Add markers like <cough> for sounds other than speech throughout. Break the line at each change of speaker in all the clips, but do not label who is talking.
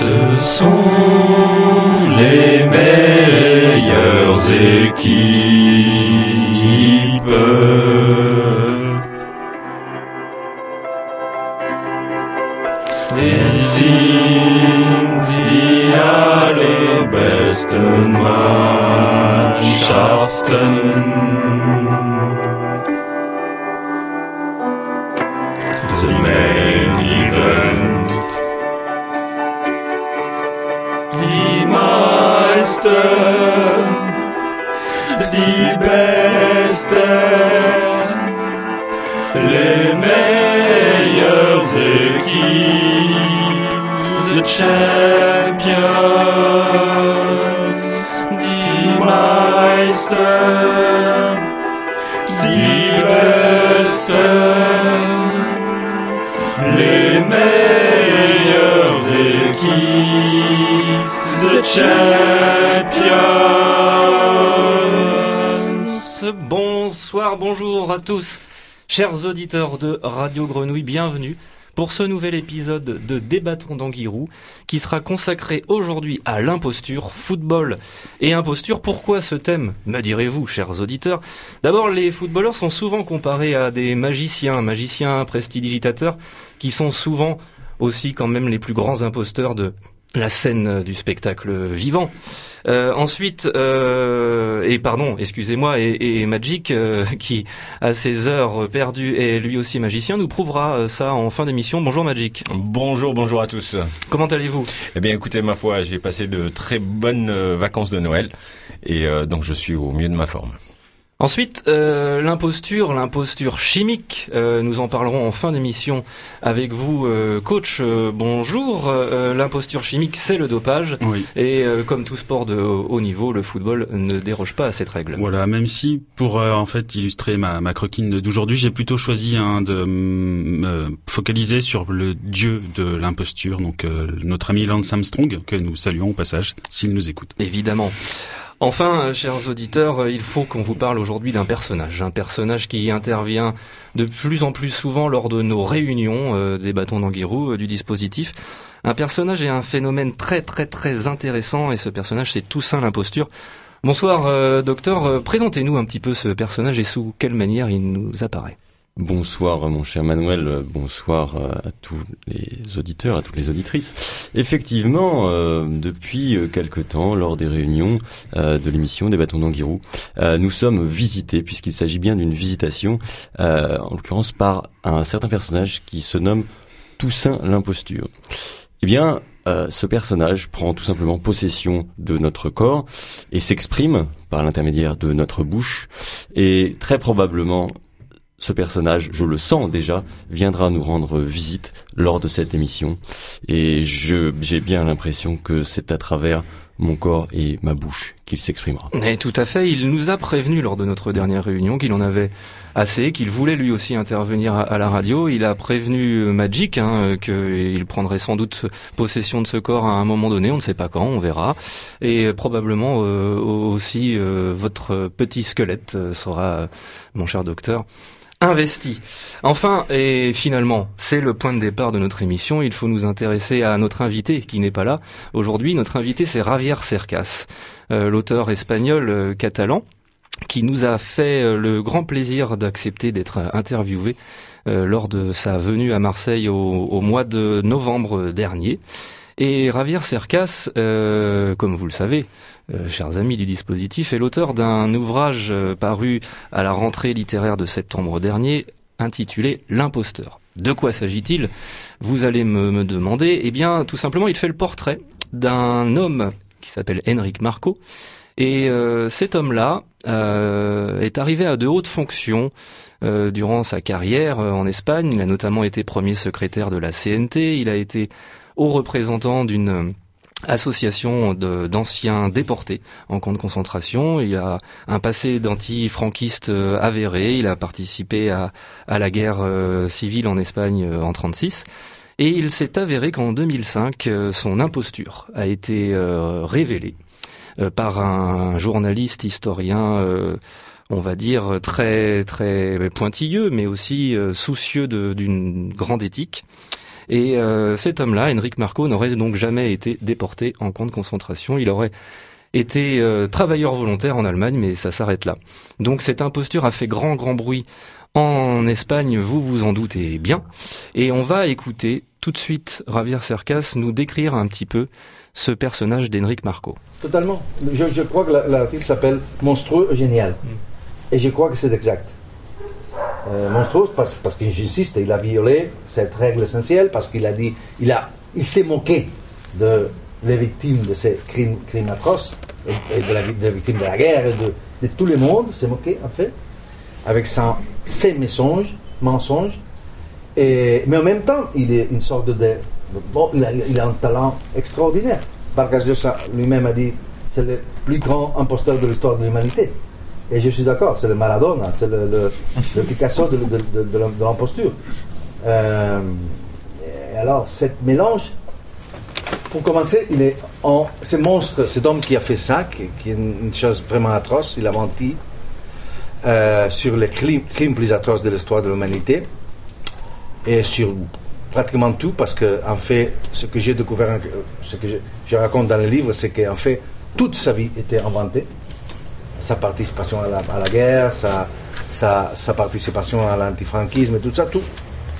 Ce sont les meilleures équipes. Wir sind die allerbesten Mannschaften. The main Les meilleures équipes, the champions, die Meister, les meilleures équipes, the champions.
Bonsoir, bonjour à tous, chers auditeurs de Radio Grenouille, bienvenue pour ce nouvel épisode de Débattons d'Anguirou qui sera consacré aujourd'hui à l'imposture, football et imposture. Pourquoi ce thème, me direz-vous, chers auditeurs? D'abord, les footballeurs sont souvent comparés à des magiciens, magiciens prestidigitateurs, qui sont souvent aussi quand même les plus grands imposteurs de la scène du spectacle vivant. Euh, ensuite, euh, et pardon, excusez-moi, et, et Magic, euh, <laughs> qui à ses heures perdues est lui aussi magicien, nous prouvera euh, ça en fin d'émission. Bonjour Magic.
Bonjour, bonjour à tous.
Comment allez-vous?
Eh bien, écoutez, ma foi, j'ai passé de très bonnes euh, vacances de Noël et euh, donc je suis au mieux de ma forme.
Ensuite, euh, l'imposture, l'imposture chimique. euh, nous en parlerons en fin d'émission avec vous, euh, coach. euh, bonjour. Euh, l'imposture chimique, c'est le dopage.
Oui.
Et euh, comme tout sport de haut niveau, le football ne déroge pas à cette règle.
Voilà, même si pour euh, en fait illustrer ma, ma croquine d'aujourd'hui, j'ai plutôt choisi hein, de me focaliser sur le dieu de l'imposture, donc euh, notre ami Lance Armstrong, que nous saluons au passage s'il nous écoute.
Évidemment. Enfin, euh, chers auditeurs, euh, il faut qu'on vous parle aujourd'hui d'un personnage, un personnage qui intervient de plus en plus souvent lors de nos réunions euh, des bâtons d'Anguirou, du dispositif. Un personnage et un phénomène très très très intéressant, et ce personnage c'est Toussaint l'imposture. Bonsoir, docteur, présentez-nous un petit peu ce personnage et sous quelle manière il nous apparaît.
Bonsoir mon cher Manuel, bonsoir euh, à tous les auditeurs, à toutes les auditrices. Effectivement, euh, depuis euh, quelque temps, lors des réunions de l'émission des bâtons d'Anguirou, nous sommes visités, puisqu'il s'agit bien d'une visitation, en l'occurrence par un certain personnage qui se nomme Toussaint l'imposture. Eh bien, ce personnage prend tout simplement possession de notre corps et s'exprime par l'intermédiaire de notre bouche, et très probablement ce personnage, je le sens déjà, viendra nous rendre visite lors de cette émission. Et j'ai bien l'impression que c'est à travers mon corps et ma bouche qu'il s'exprimera.
Et tout à fait, il nous a prévenu lors de notre dernière réunion qu'il en avait assez, qu'il voulait lui aussi intervenir à, la radio. Il a prévenu Magic hein, qu'il prendrait sans doute possession de ce corps à un moment donné, on ne sait pas quand, on verra. Et probablement euh, aussi euh, votre petit squelette euh, sera, mon cher docteur, investi. Enfin, et finalement, c'est le point de départ de notre émission. Il faut nous intéresser à notre invité qui n'est pas là. Aujourd'hui, notre invité, c'est Javier Cercas, euh, l'auteur espagnol euh, catalan qui nous a fait euh, le grand plaisir d'accepter d'être interviewé lors de sa venue à Marseille au mois de novembre dernier. Et Javier Cercas, euh, comme vous le savez, euh, chers amis du dispositif, est l'auteur d'un ouvrage euh, paru à la rentrée littéraire de septembre dernier, intitulé L'imposteur. De quoi s'agit-il? Vous allez me, me demander. Eh bien, tout simplement, il fait le portrait d'un homme qui s'appelle Henrik Marco. Et euh, cet homme-là euh, est arrivé à de hautes fonctions euh, durant sa carrière euh, en Espagne. Il a notamment été premier secrétaire de la CNT. Il a été haut représentant d'une euh, association d'anciens déportés en camp de concentration. Il a un passé d'anti-franquiste euh, avéré. Il a participé à, à la guerre euh, civile en Espagne en 36. Et il s'est avéré qu'en 2005, euh, son imposture a été révélée par un journaliste historien, on va dire très très pointilleux, mais aussi soucieux d'une grande éthique. Et euh, cet homme-là, Henrik Marco, n'aurait donc jamais été déporté en camp de concentration. Il aurait été euh, travailleur volontaire en Allemagne, mais ça s'arrête là. Donc cette imposture a fait grand, grand bruit en Espagne, vous vous en doutez bien. Et on va écouter tout de suite Javier Cercas nous décrire un petit peu ce personnage d'Henrik Marco.
Totalement. Je, je crois que la- l'article s'appelle Monstrueux et génial. Et je crois que c'est exact. Euh, monstrueux parce, parce que j'insiste, il a violé cette règle essentielle, parce qu'il a dit, il, a, il s'est moqué de les victimes de ces crimes, crimes atroces, et, de la vi- des victimes de la guerre, et de, de tout le monde, s'est moqué en fait, avec ses mensonges, mensonges. Mais en même temps, il est une sorte de. bon, il, a, il a un talent extraordinaire. Vargas Llosa lui-même a dit c'est le plus grand imposteur de l'histoire de l'humanité. Et je suis d'accord, c'est le Maradona, c'est le, Picasso de, de, de- de l'im- de l'imposture. Euh, alors, cette mélange, pour commencer, il est en, ce monstre, cet homme qui a fait ça, qui, est une chose vraiment atroce, il a menti euh, sur les crimes, crimes plus atroces de l'histoire de l'humanité et sur pratiquement tout parce que en fait ce que j'ai découvert ce que je, je raconte dans le livre c'est qu'en fait toute sa vie était inventée sa participation à la, à la guerre sa, sa, sa participation à l'antifranquisme tout ça tout.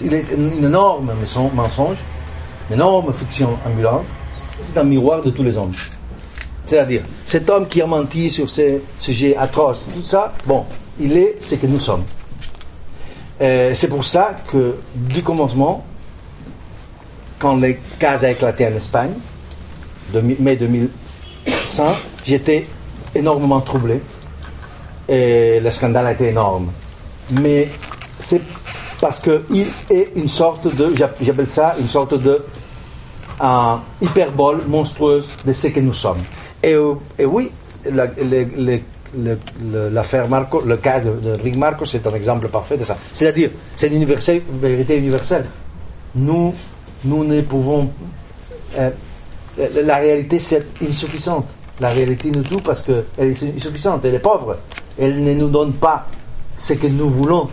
Il est une, énorme mensonge une énorme fiction ambulante. C'est un miroir de tous les hommes. C'est-à-dire cet homme qui a menti sur ces sujets atroces tout ça bon il est ce que nous sommes. Euh, c'est pour ça que du commencement, quand les cas a éclaté en Espagne, de mai 2100, j'étais énormément troublé. Et le scandale a été énorme. Mais c'est parce qu'il est une sorte de, j'app- j'appelle ça une sorte de hyperbole monstrueuse de ce que nous sommes. Et, oui, l'affaire Marco, le cas de, Rick Marco, c'est un exemple parfait de ça. C'est-à-dire, c'est une vérité universelle. Nous, nous ne pouvons. euh, la réalité, c'est insuffisante. La réalité nous tout parce qu'elle est insuffisante, elle est pauvre. Elle ne nous donne pas ce que nous voulons.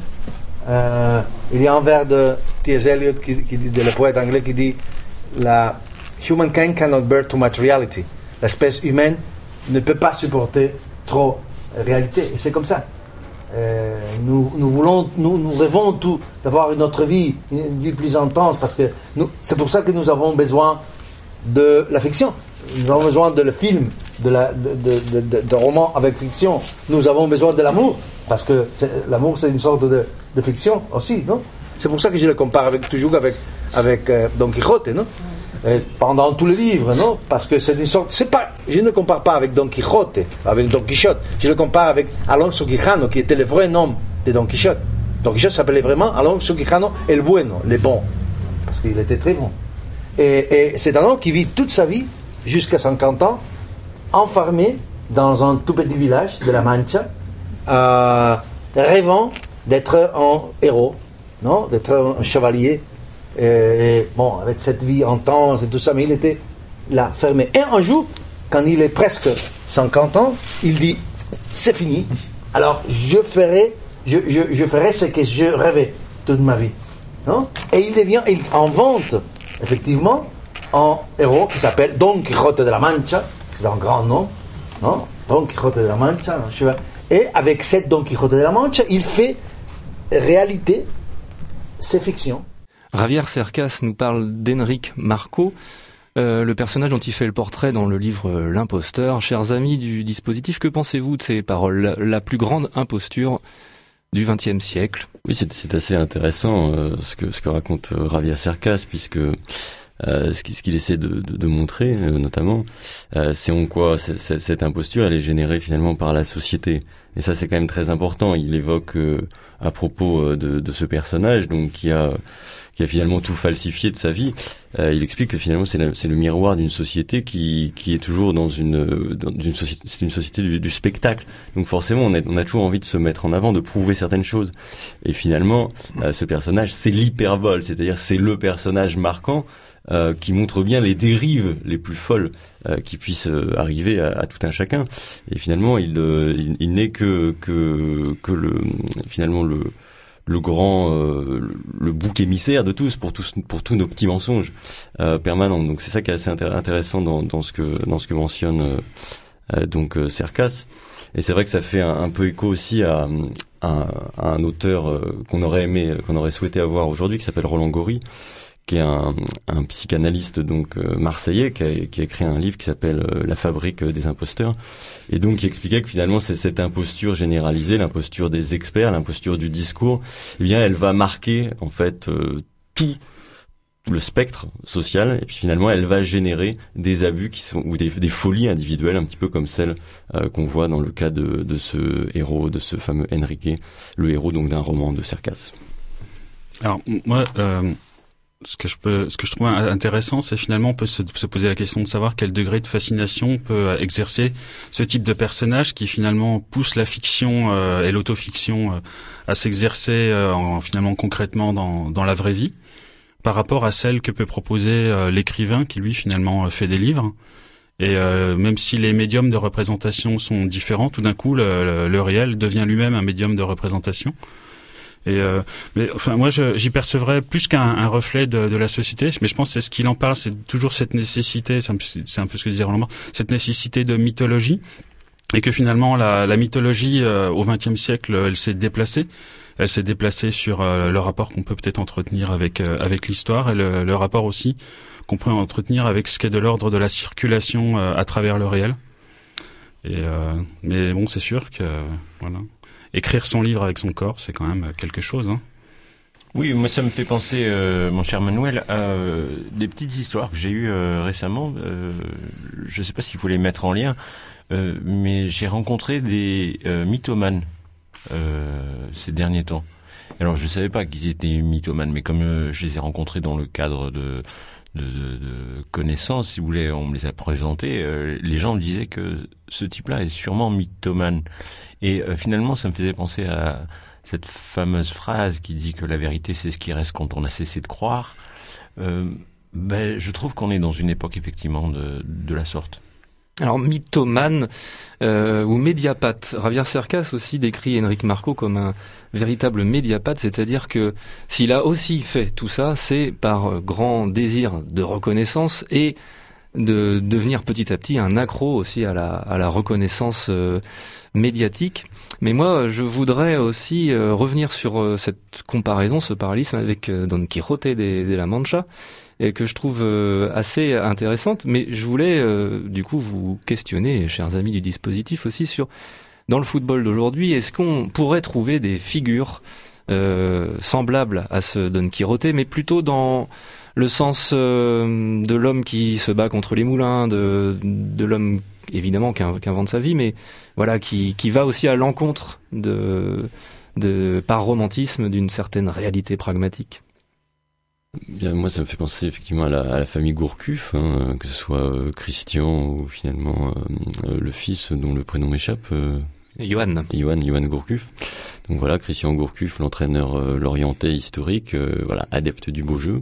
Euh, il y a un vers de T.S. Eliot, qui, dit, le poète anglais, qui dit la humankind cannot bear too much reality. L'espèce humaine ne peut pas supporter trop réalité. Et c'est comme ça. Euh, nous, nous voulons, nous, nous rêvons tout d'avoir une autre vie, une vie plus intense, parce que c'est pour ça que nous avons besoin de la fiction. Nous avons besoin de le film, de la, de, de, de, roman avec fiction. Nous avons besoin de l'amour, parce que l'amour c'est une sorte de, fiction aussi, non? C'est pour ça que je le compare avec, toujours avec, avec euh, Don Quixote, non? Euh, pendant tout le livre, non? Parce que c'est une sorte. C'est pas. Je ne compare pas avec Don Quixote, avec Don Quichotte. Je le compare avec Alonso Quijano, qui était le vrai nom de Don Quichotte. Don Quichotte s'appelait vraiment Alonso Quijano el bueno, le bon, parce qu'il était très bon. Et, et c'est un homme qui vit toute sa vie, jusqu'à 50 ans, enfermé dans un tout petit village de la Mancha, euh, rêvant d'être un héros, non d'être un chevalier. Et, et bon, avec cette vie intense et tout ça, mais il était là, fermé. Et un jour, quand il est presque 50 ans, il dit c'est fini. Alors je ferai, je, ferai ce que je rêvais toute ma vie. Non? Et il devient, il invente effectivement un héros qui s'appelle Don Quixote de la Mancha, c'est un grand nom, non Don Quixote de la Mancha, un cheval. et avec cette Don Quixote de la Mancha, il fait réalité ses fictions.
Javier Cercas nous parle d'Henrik Marco, euh, le personnage dont il fait le portrait dans le livre euh, L'imposteur. Chers amis du dispositif, que pensez-vous de ces paroles? La, la plus grande imposture du XXe siècle?
Oui, c'est assez intéressant euh, ce que ce que raconte Javier Cercas, puisque euh, ce qu'il essaie de, de, de montrer, euh, notamment, euh, c'est en quoi cette imposture elle est générée finalement par la société. Et ça, c'est quand même très important. Il évoque euh, à propos euh, de, de ce personnage, donc qui a qui a finalement tout falsifié de sa vie. Euh, il explique que finalement c'est le miroir d'une société qui qui est toujours dans une dans société c'est une société du, du spectacle. Donc forcément on a on a toujours envie de se mettre en avant, de prouver certaines choses. Et finalement ce personnage c'est l'hyperbole, c'est-à-dire c'est le personnage marquant euh, qui montre bien les dérives les plus folles euh, qui puissent euh, arriver à, à tout un chacun. Et finalement, il, euh, il, il n'est que que que le finalement le le grand, euh, le bouc émissaire de tous pour tous pour tous nos petits mensonges euh, permanents. Donc c'est ça qui est assez intéressant dans, dans ce que dans ce que mentionne euh, donc Cercas. Et c'est vrai que ça fait un, peu écho aussi à, à, un auteur qu'on aurait aimé, qu'on aurait souhaité avoir aujourd'hui, qui s'appelle Roland Gori, qui est un, psychanalyste donc euh, marseillais qui a, écrit un livre qui s'appelle euh, La fabrique des imposteurs et donc qui expliquait que finalement cette imposture généralisée, l'imposture des experts, l'imposture du discours, eh elle va marquer en fait euh, tout le spectre social et puis finalement elle va générer des abus qui sont ou des, folies individuelles un petit peu comme celle qu'on voit dans le cas de, de ce héros de ce fameux Enrique le héros donc d'un roman de Cercas.
Alors moi ce que je peux, ce que je trouve intéressant, c'est finalement on peut se, poser la question de savoir quel degré de fascination peut exercer ce type de personnage qui finalement pousse la fiction euh, et l'autofiction euh, à s'exercer euh, finalement concrètement dans, dans la vraie vie, par rapport à celle que peut proposer l'écrivain qui lui finalement fait des livres. Et même si les médiums de représentation sont différents, tout d'un coup le, le réel devient lui-même un médium de représentation. Et euh, mais enfin, moi, j'y percevrais plus qu'un reflet de, de, la société. Mais je pense c'est ce qu'il en parle, c'est toujours cette nécessité. C'est un, peu ce que disait Roland cette nécessité de mythologie, et que finalement la, la mythologie euh, au XXe siècle, elle s'est déplacée. Elle s'est déplacée sur euh, le rapport qu'on peut peut-être entretenir avec avec l'histoire et le, le, rapport aussi qu'on peut entretenir avec ce qui est de l'ordre de la circulation à travers le réel. Et mais bon, c'est sûr que voilà écrire son livre avec son corps, c'est quand même quelque chose. Hein.
Oui, moi ça me fait penser, euh, mon cher Manuel, à euh, des petites histoires que j'ai eues euh, récemment. je ne sais pas s'il faut les mettre en lien, mais j'ai rencontré des mythomanes ces derniers temps. Alors je ne savais pas qu'ils étaient mythomanes, mais comme je les ai rencontrés dans le cadre de, de, de, connaissances, si vous voulez, on me les a présentés, les gens me disaient que ce type-là est sûrement mythomane. Et euh, finalement, ça me faisait penser à cette fameuse phrase qui dit que la vérité, c'est ce qui reste quand on a cessé de croire. Euh, ben, je trouve qu'on est dans une époque effectivement de, de la sorte.
Alors mythomane euh, ou médiapathe. Javier Cercas aussi décrit Enrique Marco comme un véritable médiapathe, c'est-à-dire que s'il a aussi fait tout ça, c'est par grand désir de reconnaissance et de devenir petit à petit un accro aussi à la, à la reconnaissance euh, médiatique. Mais moi, je voudrais aussi euh, revenir sur euh, cette comparaison, ce parallélisme avec Don Quixote de, la Mancha, et que je trouve assez intéressante. Mais je voulais du coup vous questionner, chers amis du dispositif, aussi sur dans le football d'aujourd'hui, est-ce qu'on pourrait trouver des figures semblables à ce Don Quixote, mais plutôt dans le sens euh, de l'homme qui se bat contre les moulins, de, de l'homme évidemment qui, invente sa vie, mais voilà qui, qui va aussi à l'encontre de, de par romantisme d'une certaine réalité pragmatique?
Bien, moi, ça me fait penser effectivement à la, à la famille Gourcuff, hein, que ce soit euh, Christian ou finalement euh, le fils dont le prénom m'échappe.
Johan.
Johan, Johan Gourcuff. Donc voilà, Christian Gourcuff, l'entraîneur l'orienté historique, voilà, adepte du beau jeu.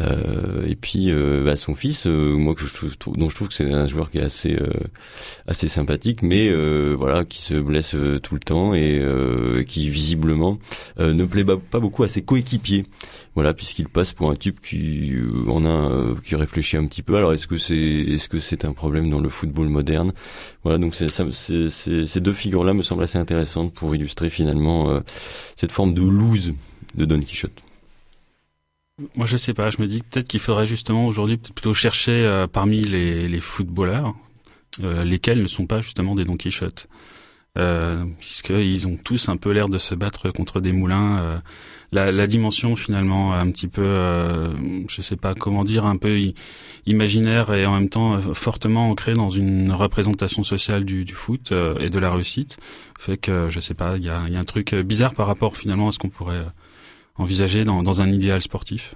Euh, et puis bah, son fils, euh, moi que je trouve, dont je trouve que c'est un joueur qui est assez assez sympathique, mais voilà qui se blesse tout le temps et qui visiblement ne plaît pas beaucoup à ses coéquipiers. Voilà, puisqu'il passe pour un type qui en a qui réfléchit un petit peu. Alors est-ce que c'est est-ce que c'est un problème dans le football moderne? Voilà, donc c'est, ces deux figures-là me semblent assez intéressantes pour illustrer finalement cette forme de loose de Don Quichotte.
Moi, je sais pas. Je me dis peut-être qu'il faudrait justement aujourd'hui plutôt chercher euh, parmi les, les footballeurs euh, lesquels ne sont pas justement des Don Quichotte, euh, puisqu'ils ont tous un peu l'air de se battre contre des moulins. Euh, la, la, dimension finalement un petit peu, je sais pas comment dire, un peu imaginaire et en même temps fortement ancrée dans une représentation sociale du, du foot et de la réussite, fait que je sais pas, il y a, y a, un truc bizarre par rapport finalement à ce qu'on pourrait envisagé dans, dans un idéal sportif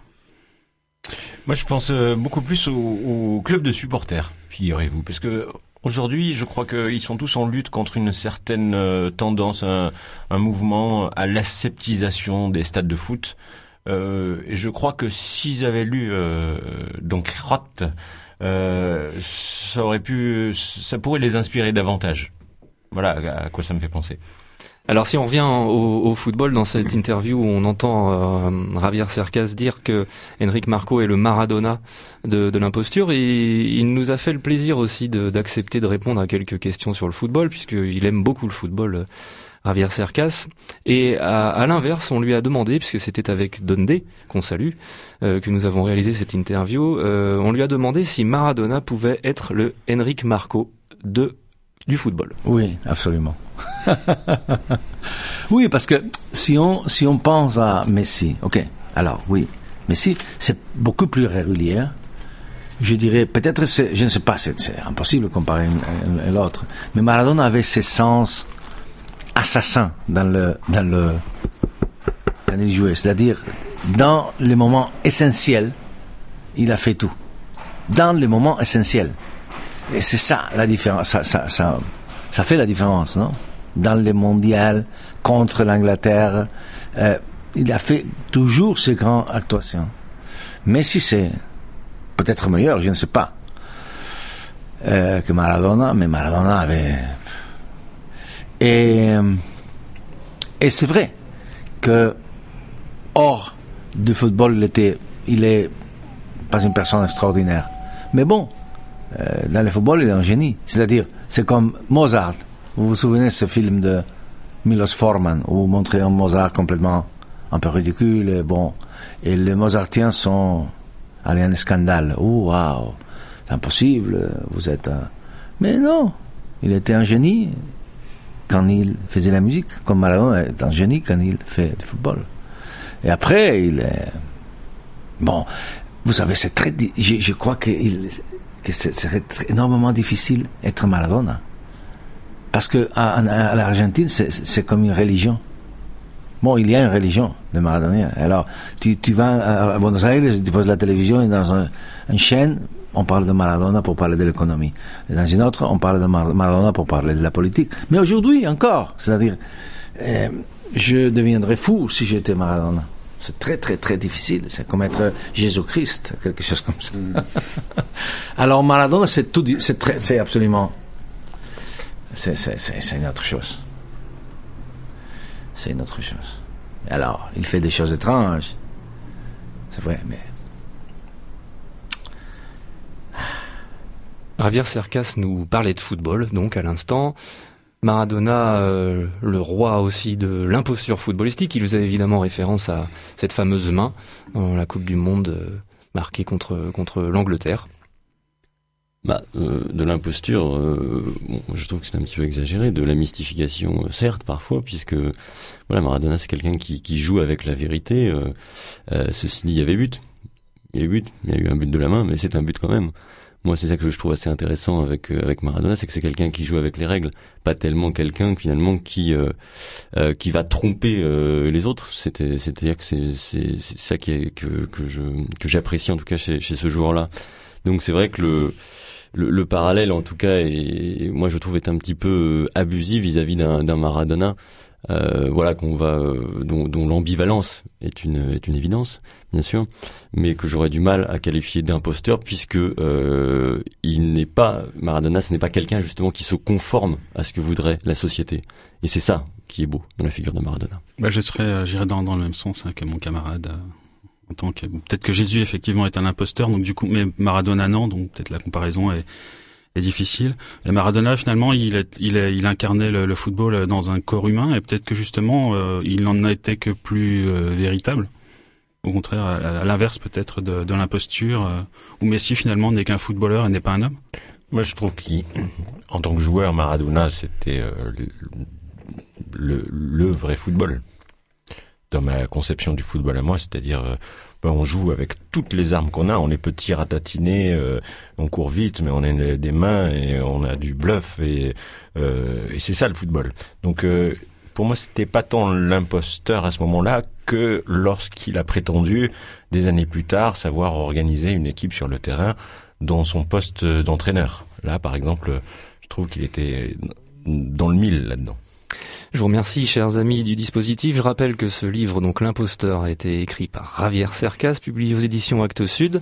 Moi, je pense euh, beaucoup plus au, au club de supporters, figurez-vous, parce que Aujourd'hui, je crois qu'ils sont tous en lutte contre une certaine euh, tendance, un, un, mouvement à l'aseptisation des stades de foot. Euh, et je crois que s'ils avaient lu euh, donc Roth, euh, ça aurait pu, ça pourrait les inspirer davantage. Voilà à quoi ça me fait penser.
Alors si on revient au, football, dans cette interview où on entend euh, Javier Cercas dire que Enric Marco est le Maradona de, l'imposture, et il nous a fait le plaisir aussi d'accepter de, répondre à quelques questions sur le football, puisqu'il aime beaucoup le football. Euh, Javier Cercas. Et à, l'inverse, on lui a demandé, puisque c'était avec Dondé, qu'on salue, euh, que nous avons réalisé cette interview, euh, on lui a demandé si Maradona pouvait être le Enric Marco de du football.
Oui, absolument. <laughs> oui, parce que si on, si on pense à Messi, ok, alors oui, Messi, c'est beaucoup plus régulier. Je dirais, peut-être, je ne sais pas, c'est impossible de comparer l'autre. Mais Maradona avait ses sens assassins dans le, dans le, dans les jouets. C'est-à-dire, dans les moments essentiels, il a fait tout. Dans les moments essentiels. Et c'est ça la différence. Ça, ça, ça, ça fait la différence, non? Dans les mondiales, contre l'Angleterre, euh, il a fait toujours ces grandes actuations. Mais si c'est peut-être meilleur, je ne sais pas, euh, que Maradona, mais Maradona avait... Et, et c'est vrai que hors du football, il était, il est pas une personne extraordinaire. Mais bon, euh, dans le football, il est un génie. C'est-à-dire, c'est comme Mozart. Vous vous souvenez de ce film de Milos Forman où montrait un Mozart complètement un peu ridicule et bon. Et les Mozartiens sont allés en scandale. Oh, waouh, c'est impossible, vous êtes un... Mais non, il était un génie quand il faisait la musique, comme Maradona est un génie quand il fait du football. Et après, il est... Bon, vous savez, c'est très... Je, je crois qu'il que ce serait énormément difficile être Maradona. Parce que à, à, l'Argentine, c'est comme une religion. Bon, il y a une religion de Maradona. Alors, tu, tu vas à, Buenos Aires, tu poses la télévision et dans un, une chaîne, on parle de Maradona pour parler de l'économie. Dans une autre, on parle de Maradona pour parler de la politique. Mais aujourd'hui encore, c'est-à-dire, euh, je deviendrais fou si j'étais Maradona. C'est très, très, très difficile. C'est comme être Jésus-Christ, quelque chose comme ça. Mm. <laughs> Alors, Maradona, c'est tout, c'est c'est absolument, c'est, c'est, c'est une autre chose. C'est une autre chose. Alors, il fait des choses étranges. C'est vrai, mais.
Javier Cercas nous parlait de football, donc, à l'instant. Maradona, euh, le roi aussi de l'imposture footballistique, il faisait évidemment référence à cette fameuse main dans la Coupe du Monde euh, marquée contre contre l'Angleterre.
Bah, euh, de l'imposture, bon, je trouve que c'est un petit peu exagéré, de la mystification, certes parfois, puisque voilà, Maradona c'est quelqu'un qui, qui joue avec la vérité. ceci dit, il y avait but, il y a eu but, il y a eu un but de la main, mais c'est un but quand même moi c'est ça que je trouve assez intéressant avec euh, avec Maradona, c'est que c'est quelqu'un qui joue avec les règles, pas tellement quelqu'un finalement qui euh, euh, qui va tromper les autres. C'était c'est-à-dire que c'est c'est ça qui est que que j'apprécie en tout cas chez chez ce joueur-là. Donc c'est vrai que le le, le, parallèle en tout cas et moi je trouve est un petit peu abusif vis-à-vis d'un Maradona euh, voilà qu'on va euh, dont, dont l'ambivalence est une est une évidence bien sûr mais que j'aurais du mal à qualifier d'imposteur puisque euh, il n'est pas Maradona ce n'est pas quelqu'un justement qui se conforme à ce que voudrait la société. Et c'est ça qui est beau dans la figure de Maradona.
Bah, je serais euh, j'irais dans, dans le même sens hein, que mon camarade en tant que peut-être que Jésus effectivement est un imposteur donc du coup mais Maradona non donc peut-être la comparaison est est difficile. Et Maradona, finalement, il, incarnait le, football dans un corps humain, et peut-être que justement, euh, il n'en a été que plus euh, véritable. Au contraire, à, l'inverse peut-être de, l'imposture, euh, où Messi finalement n'est qu'un footballeur et n'est pas un homme.
Moi, je trouve qu'en tant que joueur, Maradona, c'était le, le, vrai football. Dans ma conception du football à moi, c'est-à-dire ben, on joue avec toutes les armes qu'on a. On est petit, ratatiné, euh, on court vite, mais on a des mains et on a du bluff et, euh, et c'est ça le football. Donc euh, pour moi, c'était pas tant l'imposteur à ce moment-là que lorsqu'il a prétendu des années plus tard savoir organiser une équipe sur le terrain dans son poste d'entraîneur. Là, par exemple, je trouve qu'il était dans le mille là-dedans.
Je vous remercie, chers amis du dispositif. Je rappelle que ce livre, donc L'imposteur, a été écrit par Javier Cercas, publié aux éditions Actes Sud.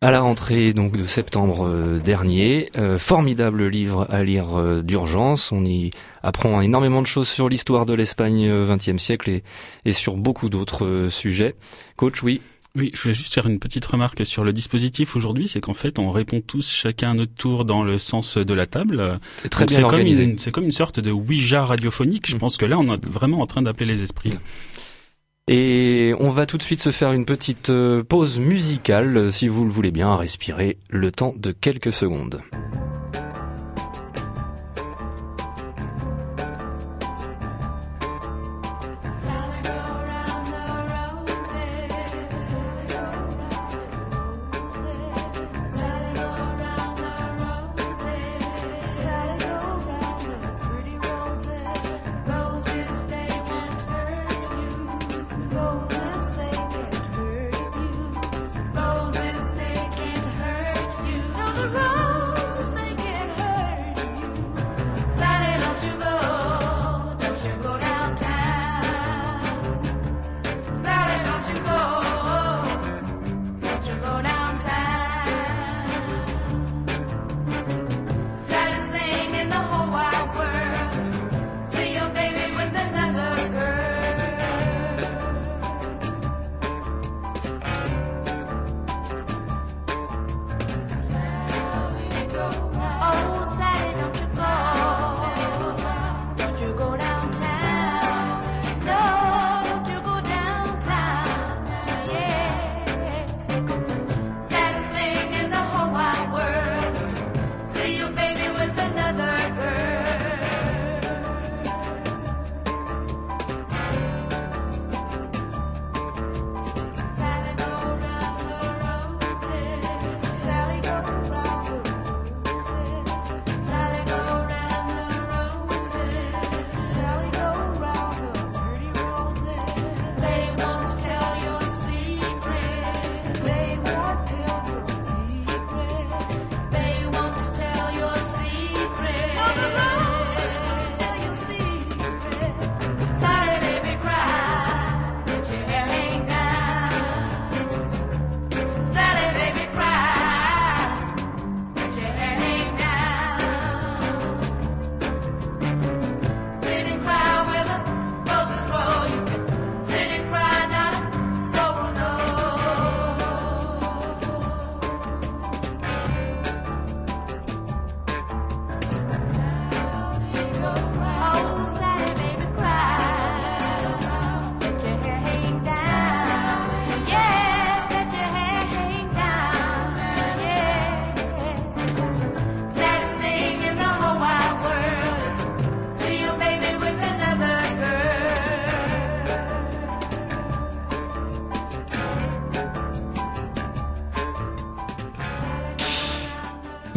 À la rentrée donc de septembre euh, dernier, euh, formidable livre à lire euh, d'urgence. On y apprend énormément de choses sur l'histoire de l'Espagne XXe siècle et, et sur beaucoup d'autres sujets. Coach, oui.
Oui, je voulais juste faire une petite remarque sur le dispositif aujourd'hui, c'est qu'en fait, on répond tous chacun à notre tour dans le sens de la table.
C'est très
Donc,
bien organisé.
Comme c'est comme une sorte de Ouija radiophonique. Je
Mm.
pense que là, on est vraiment en train d'appeler les esprits.
Et on va tout de suite se faire une petite euh, pause musicale, si vous le voulez bien, à respirer le temps de quelques secondes.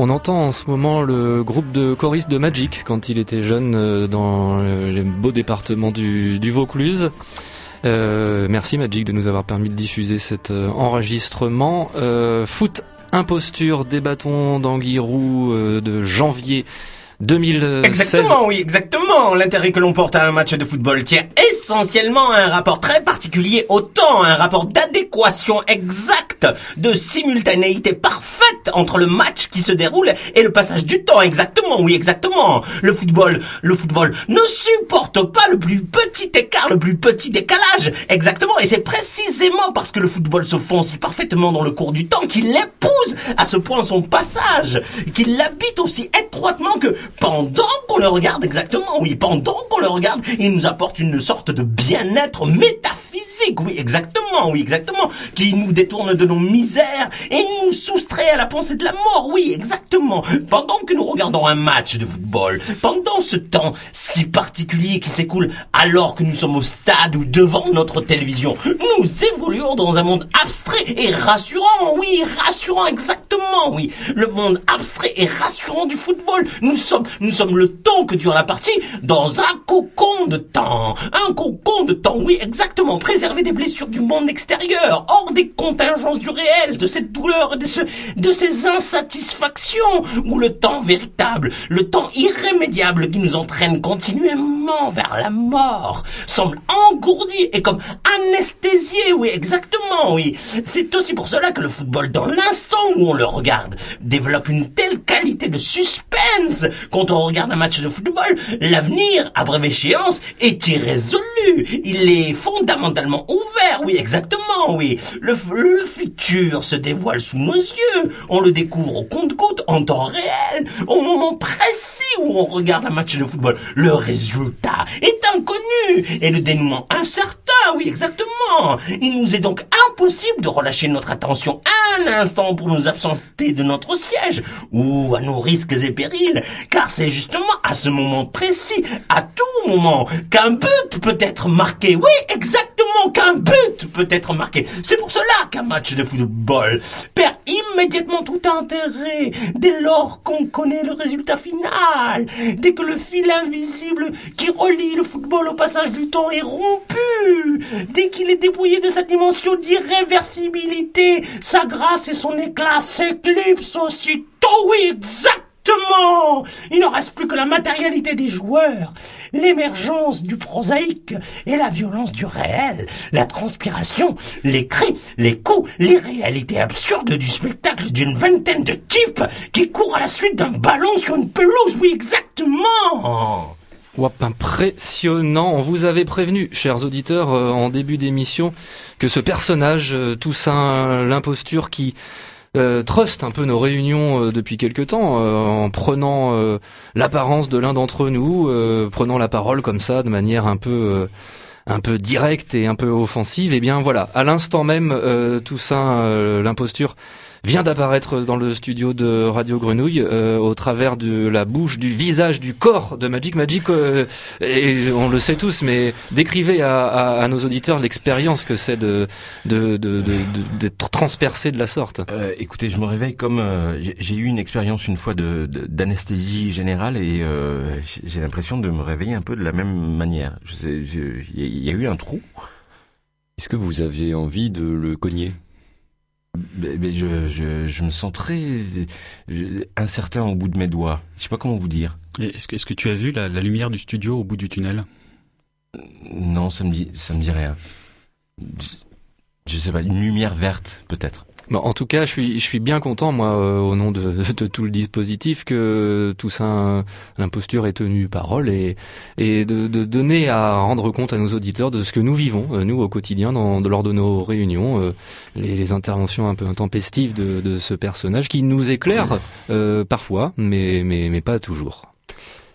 On entend en ce moment le groupe de choristes de Magic quand il était jeune euh, dans les beaux départements du, Vaucluse. Euh, merci Magic de nous avoir permis de diffuser cet euh, enregistrement. Foot imposture des bâtons d'Anguirou de janvier 2016.
Exactement, oui, exactement. L'intérêt que l'on porte à un match de football tient essentiellement à un rapport très particulier au temps, un rapport d'adéquation exacte, de simultanéité parfaite entre le match qui se déroule et le passage du temps. Exactement, oui, exactement. Le football, le football ne supporte pas le plus petit écart, le plus petit décalage. Exactement. Et c'est précisément parce que le football se fond si parfaitement dans le cours du temps qu'il épouse à ce point son passage, qu'il l'habite aussi étroitement que pendant qu'on le regarde exactement, oui, pendant qu'on le regarde, il nous apporte une sorte de bien-être métaphysique, oui, exactement, oui, exactement, qui nous détourne de nos misères et nous soustrait à la pensée de la mort, oui, exactement. Pendant que nous regardons un match de football, pendant ce temps si particulier qui s'écoule alors que nous sommes au stade ou devant notre télévision, nous évoluons dans un monde abstrait et rassurant, oui, rassurant exactement, oui. Le monde abstrait et rassurant du football. Nous sommes, nous sommes le temps que dure la partie dans un cocon de temps. Un cocon de temps, oui, exactement. Préservé des blessures du monde extérieur, hors des contingences du réel, de cette douleur de, ce, de ces insatisfactions où le temps véritable, le temps irrémédiable qui nous entraîne continuellement vers la mort, semble engourdi et comme anesthésié, oui, exactement, oui. C'est aussi pour cela que le football, dans l'instant où on le regarde, développe une telle qualité de suspense. Quand on regarde un match de football, l'avenir, à brève échéance, est irrésolu. Il est fondamentalement ouvert, oui, exactement, oui. Le, le futur se dévoile sous nos yeux. On le découvre au compte-goutte, en temps réel, au moment précis où on regarde un match de football. Le résultat est inconnu et le dénouement incertain, oui, exactement. Il nous est donc impossible de relâcher notre attention un instant pour nous absenter de notre siège ou à nos risques et périls, car c'est justement à ce moment précis, à tout moment, qu'un but peut être marqué. Oui, exactement, qu'un but peut être marqué. C'est pour cela qu'un match de football perd immédiatement tout intérêt dès lors qu'on connaît le résultat final, dès que le fil invisible qui relie le football au passage du temps est rompu, dès qu'il est dépouillé de sa dimension d'irréversibilité, sa grâce et son éclat s'éclipsent aussitôt, oui, exactement. Il ne reste plus que la matérialité des joueurs, l'émergence du prosaïque et la violence du réel, la transpiration, les cris, les coups, les réalités absurdes du spectacle d'une vingtaine de types qui courent à la suite d'un ballon sur une pelouse, oui, exactement
Wap, impressionnant. On vous avait prévenu, chers auditeurs, euh, en début d'émission, que ce personnage, euh, Toussaint l'imposture, qui euh, truste un peu nos réunions euh, depuis quelque temps, euh, en prenant l'apparence de l'un d'entre nous, prenant la parole comme ça, de manière un peu... un peu directe et un peu offensive, et bien voilà, à l'instant même, Toussaint l'imposture vient d'apparaître dans le studio de Radio Grenouille euh, au travers de la bouche, du visage, du corps de Magic. Magic, euh, et on le sait tous, mais décrivez à, à- à nos auditeurs l'expérience que c'est de de- de- de- de- d'être transpercé de la sorte.
Euh, écoutez, je me réveille comme euh, j'ai- j'ai eu une expérience une fois de de- d'anesthésie générale et euh, j'ai- l'impression de me réveiller un peu de la même manière. Y, il y a eu un trou.
Est-ce que vous aviez envie de le cogner?
Mais, je, je, je me sens très incertain au bout de mes doigts. Je sais pas comment vous dire.
Est-ce que, tu as vu la, la lumière du studio au bout du tunnel?
Non, ça me dit ça me dit rien. Je, je sais pas, une lumière verte peut-être.
Bon, en tout cas, je suis, je suis bien content, moi, euh, au nom de, <laughs> de tout le dispositif, que Toussaint l'imposture ait tenu parole et, et de, de donner à rendre compte à nos auditeurs de ce que nous vivons, euh, nous, au quotidien, dans, de- lors de nos réunions, euh, les, les interventions un peu intempestives de, de ce personnage qui nous éclaire euh, parfois, mais, mais, mais pas toujours.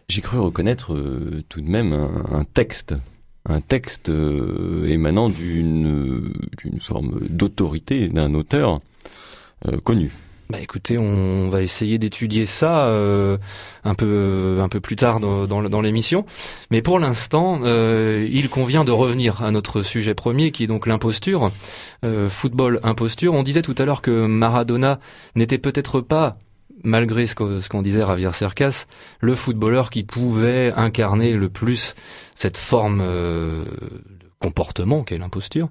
J'ai cru reconnaître euh, tout de même un, un texte, un texte euh, émanant d'une d'une forme d'autorité d'un auteur euh, connu.
Bah écoutez, on va essayer d'étudier ça euh, un peu un peu plus tard dans, dans, l'émission. Mais pour l'instant, euh, il convient de revenir à notre sujet premier, qui est donc l'imposture, Euh, football imposture. On disait tout à l'heure que Maradona n'était peut-être pas, malgré ce qu'on disait Javier Cercas, le footballeur qui pouvait incarner le plus cette forme euh, de comportement qu'est l'imposture.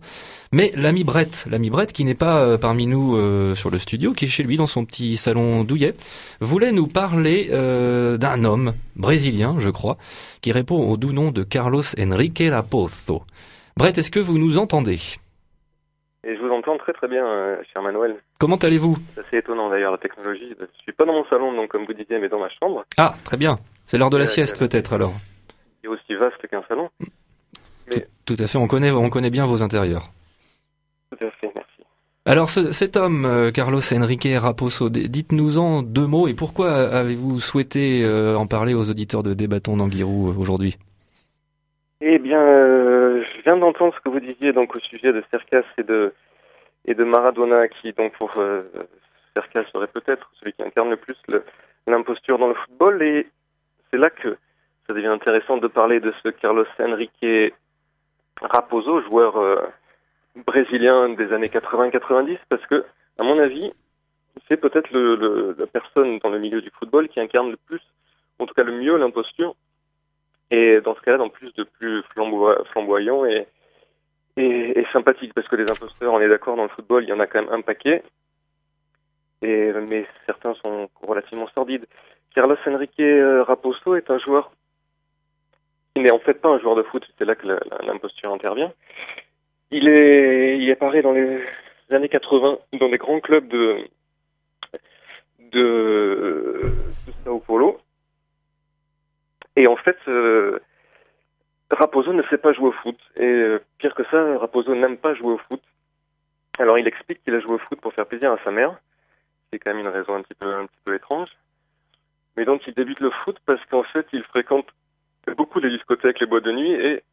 Mais l'ami Brett, l'ami Brett qui n'est pas euh, parmi nous euh, sur le studio, qui est chez lui dans son petit salon douillet, voulait nous parler d'un homme brésilien, je crois, qui répond au doux nom de Carlos Enrique Raposo. Brett, est-ce que vous nous entendez?
Très très bien, euh, cher Manuel.
Comment allez-vous?
C'est assez étonnant d'ailleurs la technologie. Je suis pas dans mon salon, donc comme vous disiez, mais dans ma chambre,
Ah, très bien. C'est l'heure de la sieste
euh,
peut-être alors.
qui est aussi vaste qu'un salon. Mais
Tout à fait, on connaît, on connaît bien vos intérieurs.
tout à fait, merci.
Alors ce- cet homme, euh, Carlos Enrique Raposo, d- dites-nous-en deux mots et pourquoi avez-vous souhaité en parler aux auditeurs de Débattons d'Anguirou aujourd'hui?
Eh bien, euh, je viens d'entendre ce que vous disiez donc au sujet de Cercas et de et de Maradona, qui donc pour euh, serait peut-être celui qui incarne le plus l'imposture dans le football. Et c'est là que ça devient intéressant de parler de ce Carlos Enrique Raposo, joueur euh, brésilien des années 80-90, parce que, à mon avis, c'est peut-être le, le- la personne dans le milieu du football qui incarne le plus, en tout cas le mieux, l'imposture. Et dans ce cas-là, en plus de plus flamboy- flamboyant et, et, et sympathique, parce que les imposteurs, on est d'accord, dans le football, il y en a quand même un paquet. et, mais certains sont relativement sordides. Carlos Enrique euh, Raposo est un joueur qui n'est en fait pas un joueur de foot, c'est là que l'imposture intervient. Il est, il apparaît dans les années 80 dans des grands clubs de, de, de Sao Paulo. Et en fait, euh, Raposo ne sait pas jouer au foot. Et euh, pire que ça, Raposo n'aime pas jouer au foot. Alors il explique qu'il a joué au foot pour faire plaisir à sa mère. C'est quand même une raison un petit peu, étrange. Mais donc il débute le foot parce qu'en fait il fréquente beaucoup les discothèques, les boîtes de nuit et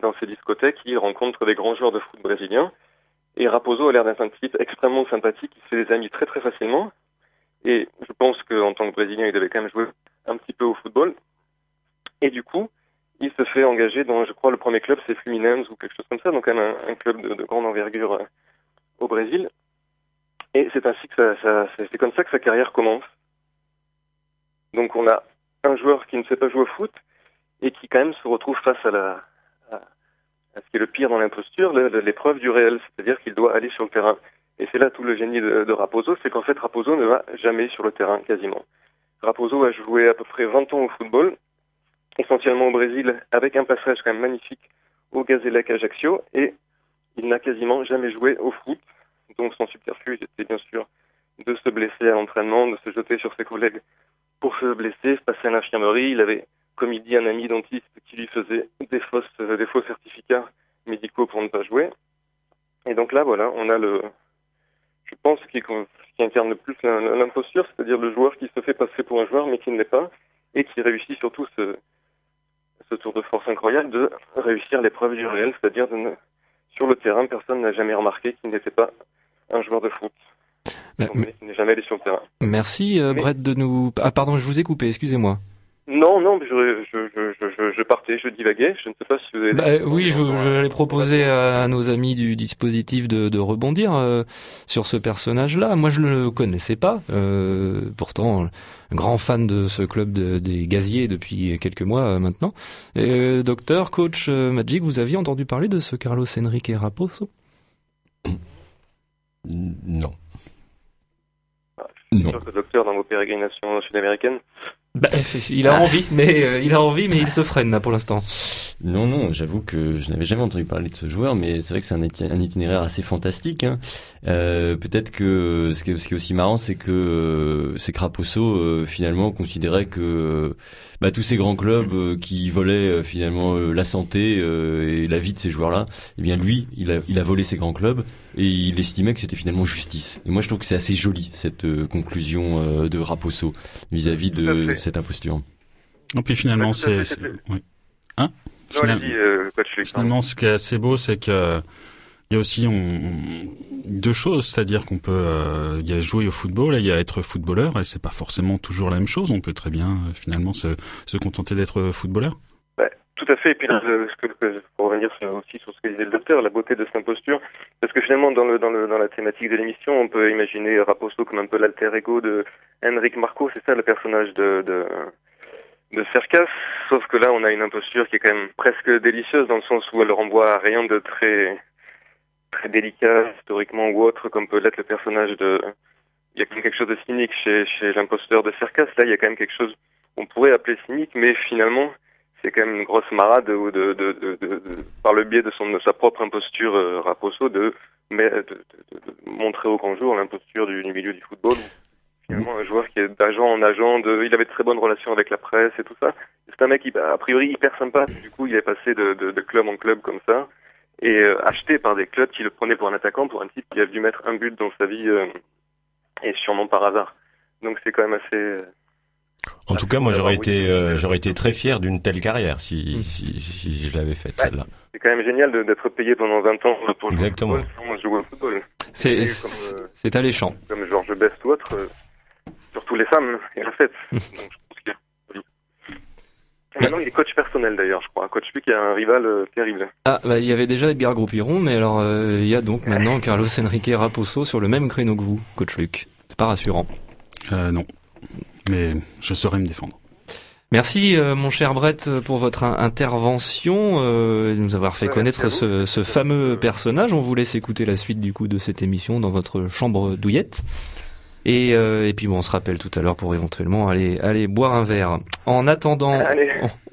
dans ces discothèques il rencontre des grands joueurs de foot brésiliens. Et Raposo a l'air d'être un type extrêmement sympathique, il se fait des amis très très facilement. Et je pense qu'en tant que Brésilien il devait quand même jouer un petit peu au football. Et du coup, il se fait engager dans, je crois, le premier club, c'est Fluminense ou quelque chose comme ça, donc un, club de, de grande envergure euh, au Brésil. Et c'est ainsi que c'est comme ça que sa carrière commence. Donc on a un joueur qui ne sait pas jouer au foot et qui quand même se retrouve face à la à, ce qui est le pire dans l'imposture, l'épreuve du réel, c'est-à-dire qu'il doit aller sur le terrain. Et c'est là tout le génie de, de Raposo, c'est qu'en fait Raposo ne va jamais sur le terrain quasiment. Raposo a joué à peu près 20 ans au football, essentiellement au Brésil, avec un passage quand même magnifique au Gazélec Ajaccio, et il n'a quasiment jamais joué au foot. Donc son subterfuge était bien sûr de se blesser à l'entraînement, de se jeter sur ses collègues pour se blesser, se passer à l'infirmerie. Il avait, comme il dit, un ami dentiste qui lui faisait des, fausses, faux certificats médicaux pour ne pas jouer. Et donc là, voilà, on a le, je pense, qui, qui incarne le plus l'im- l'imposture, c'est-à-dire le joueur qui se fait passer pour un joueur mais qui ne l'est pas, et qui réussit surtout ce, ce tour de force incroyable de réussir l'épreuve du réel, c'est-à-dire de ne, sur le terrain, personne n'a jamais remarqué qu'il n'était pas un joueur de foot.
Bah,
Donc, mais il n'est jamais allé sur le terrain.
Merci euh,
Mais-
Brett de nous... Ah pardon, je vous ai coupé, excusez-moi.
Non, non, mais je, je, je, je, je, je partais, je divaguais. Je ne sais pas si vous avez.
Bah, euh, oui, je, j'allais proposer à, à nos amis du dispositif de, de rebondir euh, sur ce personnage-là. Moi, je ne le connaissais pas. Euh, pourtant, grand fan de ce club de- des gaziers depuis quelques mois euh, maintenant. Et, euh, docteur, coach euh, Magic, vous aviez entendu parler de ce Carlos Enrique Raposo?
Non.
Je suis
Non.
sûr que docteur dans vos pérégrinations sud-américaines.
Bah, Il a envie, mais euh, il a envie, mais il se freine là pour l'instant.
Non, non, j'avoue que je n'avais jamais entendu parler de ce joueur, mais c'est vrai que c'est un, iti- un itinéraire assez fantastique. Hein. Euh, Peut-être que ce qui, est, aussi marrant, c'est que euh, c'est que Raposo euh, finalement considérait que euh, bah, tous ces grands clubs euh, qui volaient euh, finalement euh, la santé euh, et la vie de ces joueurs-là, eh bien lui, il a, il a volé ces grands clubs et il estimait que c'était finalement justice. Et moi, je trouve que c'est assez joli cette euh, conclusion euh, de Raposo vis-à-vis de. Cette imposture.
Et puis finalement, c'est, oui. Hein?
Non,
Final-
allez-y, euh.
Finalement, ce qui est assez beau, c'est que il y a aussi on- on- deux choses, c'est-à-dire qu'on peut, euh, il y a jouer au football et il y a être footballeur, et c'est pas forcément toujours la même chose. On peut très bien euh, finalement se, se contenter d'être footballeur.
Tout à fait. Et puis, euh, ce que, que- pour revenir sur- aussi sur ce que disait le docteur, la beauté de cette imposture, parce que finalement, dans, le, dans, le, dans la thématique de l'émission, on peut imaginer Raposo comme un peu l'alter ego de Henrik Marco, c'est ça le personnage de, de, de Cercas. Sauf que là, on a une imposture qui est quand même presque délicieuse dans le sens où elle renvoie à rien de très, très délicat historiquement ou autre, comme peut l'être le personnage de. Il y a quand même quelque chose de cynique chez, chez l'imposteur de Cercas. Là, il y a quand même quelque chose qu'on pourrait appeler cynique, mais finalement, c'est quand même une grosse marade de, de, de, de- par le biais de son de sa propre imposture euh, Raposo de, mais, de, montrer au grand jour l'imposture du, milieu du football. Finalement, un joueur qui est d'agent en agent, de, il avait de très bonnes relations avec la presse et tout ça. C'est un mec a priori, hyper sympa. Du coup, il est passé de, de, de club en club comme ça et euh, acheté par des clubs qui le prenaient pour un attaquant, pour un type qui a dû mettre un but dans sa vie euh, et sûrement par hasard. Donc c'est quand même assez.
En tout cas, moi, j'aurais
Oui.
été, euh, j'aurais été très fier d'une telle carrière
Mm.
si, si, si je l'avais faite,
Ouais.
celle-là.
C'est quand même génial d'être payé pendant 20 ans pour jouer
Exactement.
au football sans jouer au football.
C'est,
Et
c'est
comme, euh,
c'est alléchant.
comme Georges Best ou autre, euh, surtout les femmes et la fête. <laughs> Donc je pense qu'il est Et Maintenant, il est coach personnel d'ailleurs, je crois. Coach lui qui a un rival euh, terrible.
Ah, bah, il y avait déjà Edgar Groupiron, mais alors euh, il y a donc maintenant Carlos Enrique Raposo sur le même créneau que vous, coach Luc. C'est pas rassurant.
Euh, non, mais je saurais me défendre.
Merci, euh, mon cher Brett, pour votre in- intervention, euh, et de nous avoir fait
Ouais,
connaître ce, ce fameux personnage. On vous laisse écouter la suite du coup de cette émission dans votre chambre douillette. Et, euh, et puis bon, on se rappelle tout à l'heure pour éventuellement aller aller boire un verre. En attendant,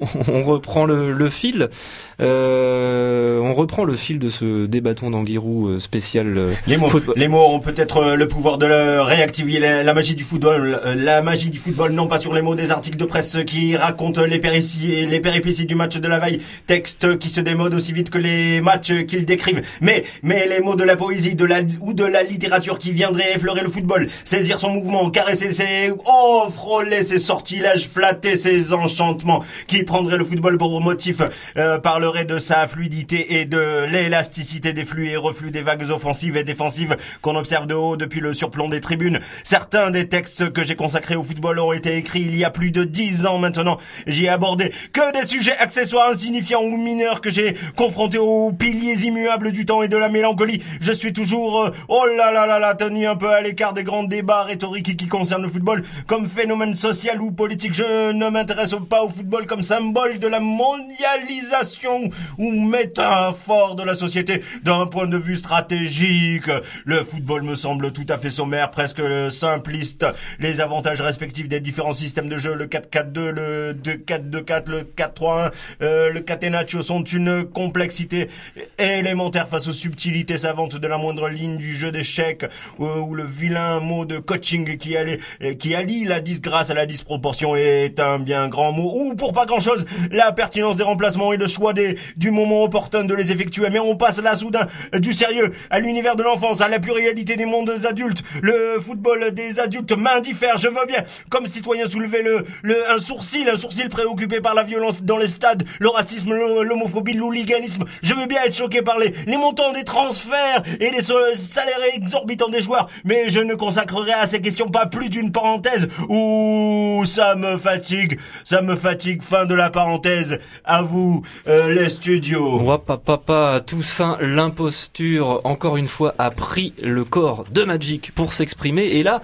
on, on reprend le, le fil. Euh, on reprend le fil de ce débatton d'Anguirou euh, spécial. euh,
Les mots,
football.
les mots ont peut-être euh, le pouvoir de le- réactiver la, la magie du football. La magie du football, non pas sur les mots des articles de presse qui racontent les péripéties, les péripéties du match de la veille, texte qui se démodent aussi vite que les matchs qu'ils décrivent, mais mais les mots de la poésie, de la ou de la littérature qui viendraient effleurer le football, son mouvement, caresser ses oh frôler ses sortilèges, flatter ses enchantements, qui prendraient le football pour motif, euh, parlerait de sa fluidité et de l'élasticité des flux et reflux des vagues offensives et défensives qu'on observe de haut depuis le surplomb des tribunes. Certains des textes que j'ai consacrés au football ont été écrits il y a plus de dix ans maintenant. J'y ai abordé que des sujets accessoires insignifiants ou mineurs que j'ai confrontés aux piliers immuables du temps et de la mélancolie. Je suis toujours, euh, oh là là là là, tenu un peu à l'écart des grands débats rhétoriques qui concernent le football comme phénomène social ou politique. Je ne m'intéresse pas au football comme symbole de la mondialisation ou métaphore de la société d'un point de vue stratégique. Le football me semble tout à fait sommaire, presque simpliste. Les avantages respectifs des différents systèmes de jeu, le 4-4-2, le 2-4-2-4, le 4-3-1, euh, le catenaccio sont une complexité élémentaire face aux subtilités savantes de la moindre ligne du jeu d'échecs ou, ou le vilain mot de coaching qui, allait, qui allie la disgrâce à la disproportion est un bien grand mot. Ou pour pas grand chose la pertinence des remplacements et le choix des, du moment opportun de les effectuer. Mais on passe là soudain du sérieux à l'univers de l'enfance à la pluralité des mondes adultes. Le football des adultes m'indiffère je veux bien. Comme citoyen soulever le, le un sourcil un sourcil préoccupé par la violence dans les stades le racisme l'homophobie l'hooliganisme. Je veux bien être choqué par les, les montants des transferts et les so- salaires exorbitants des joueurs. Mais je ne consacrerai à ces questions pas plus d'une parenthèse. Ouh, ça me fatigue. Ça me fatigue. Fin de la parenthèse. À vous euh, les studios.
Wapa papa, Toussaint, l'imposture, encore une fois, a pris le corps de Magic pour s'exprimer. Et là,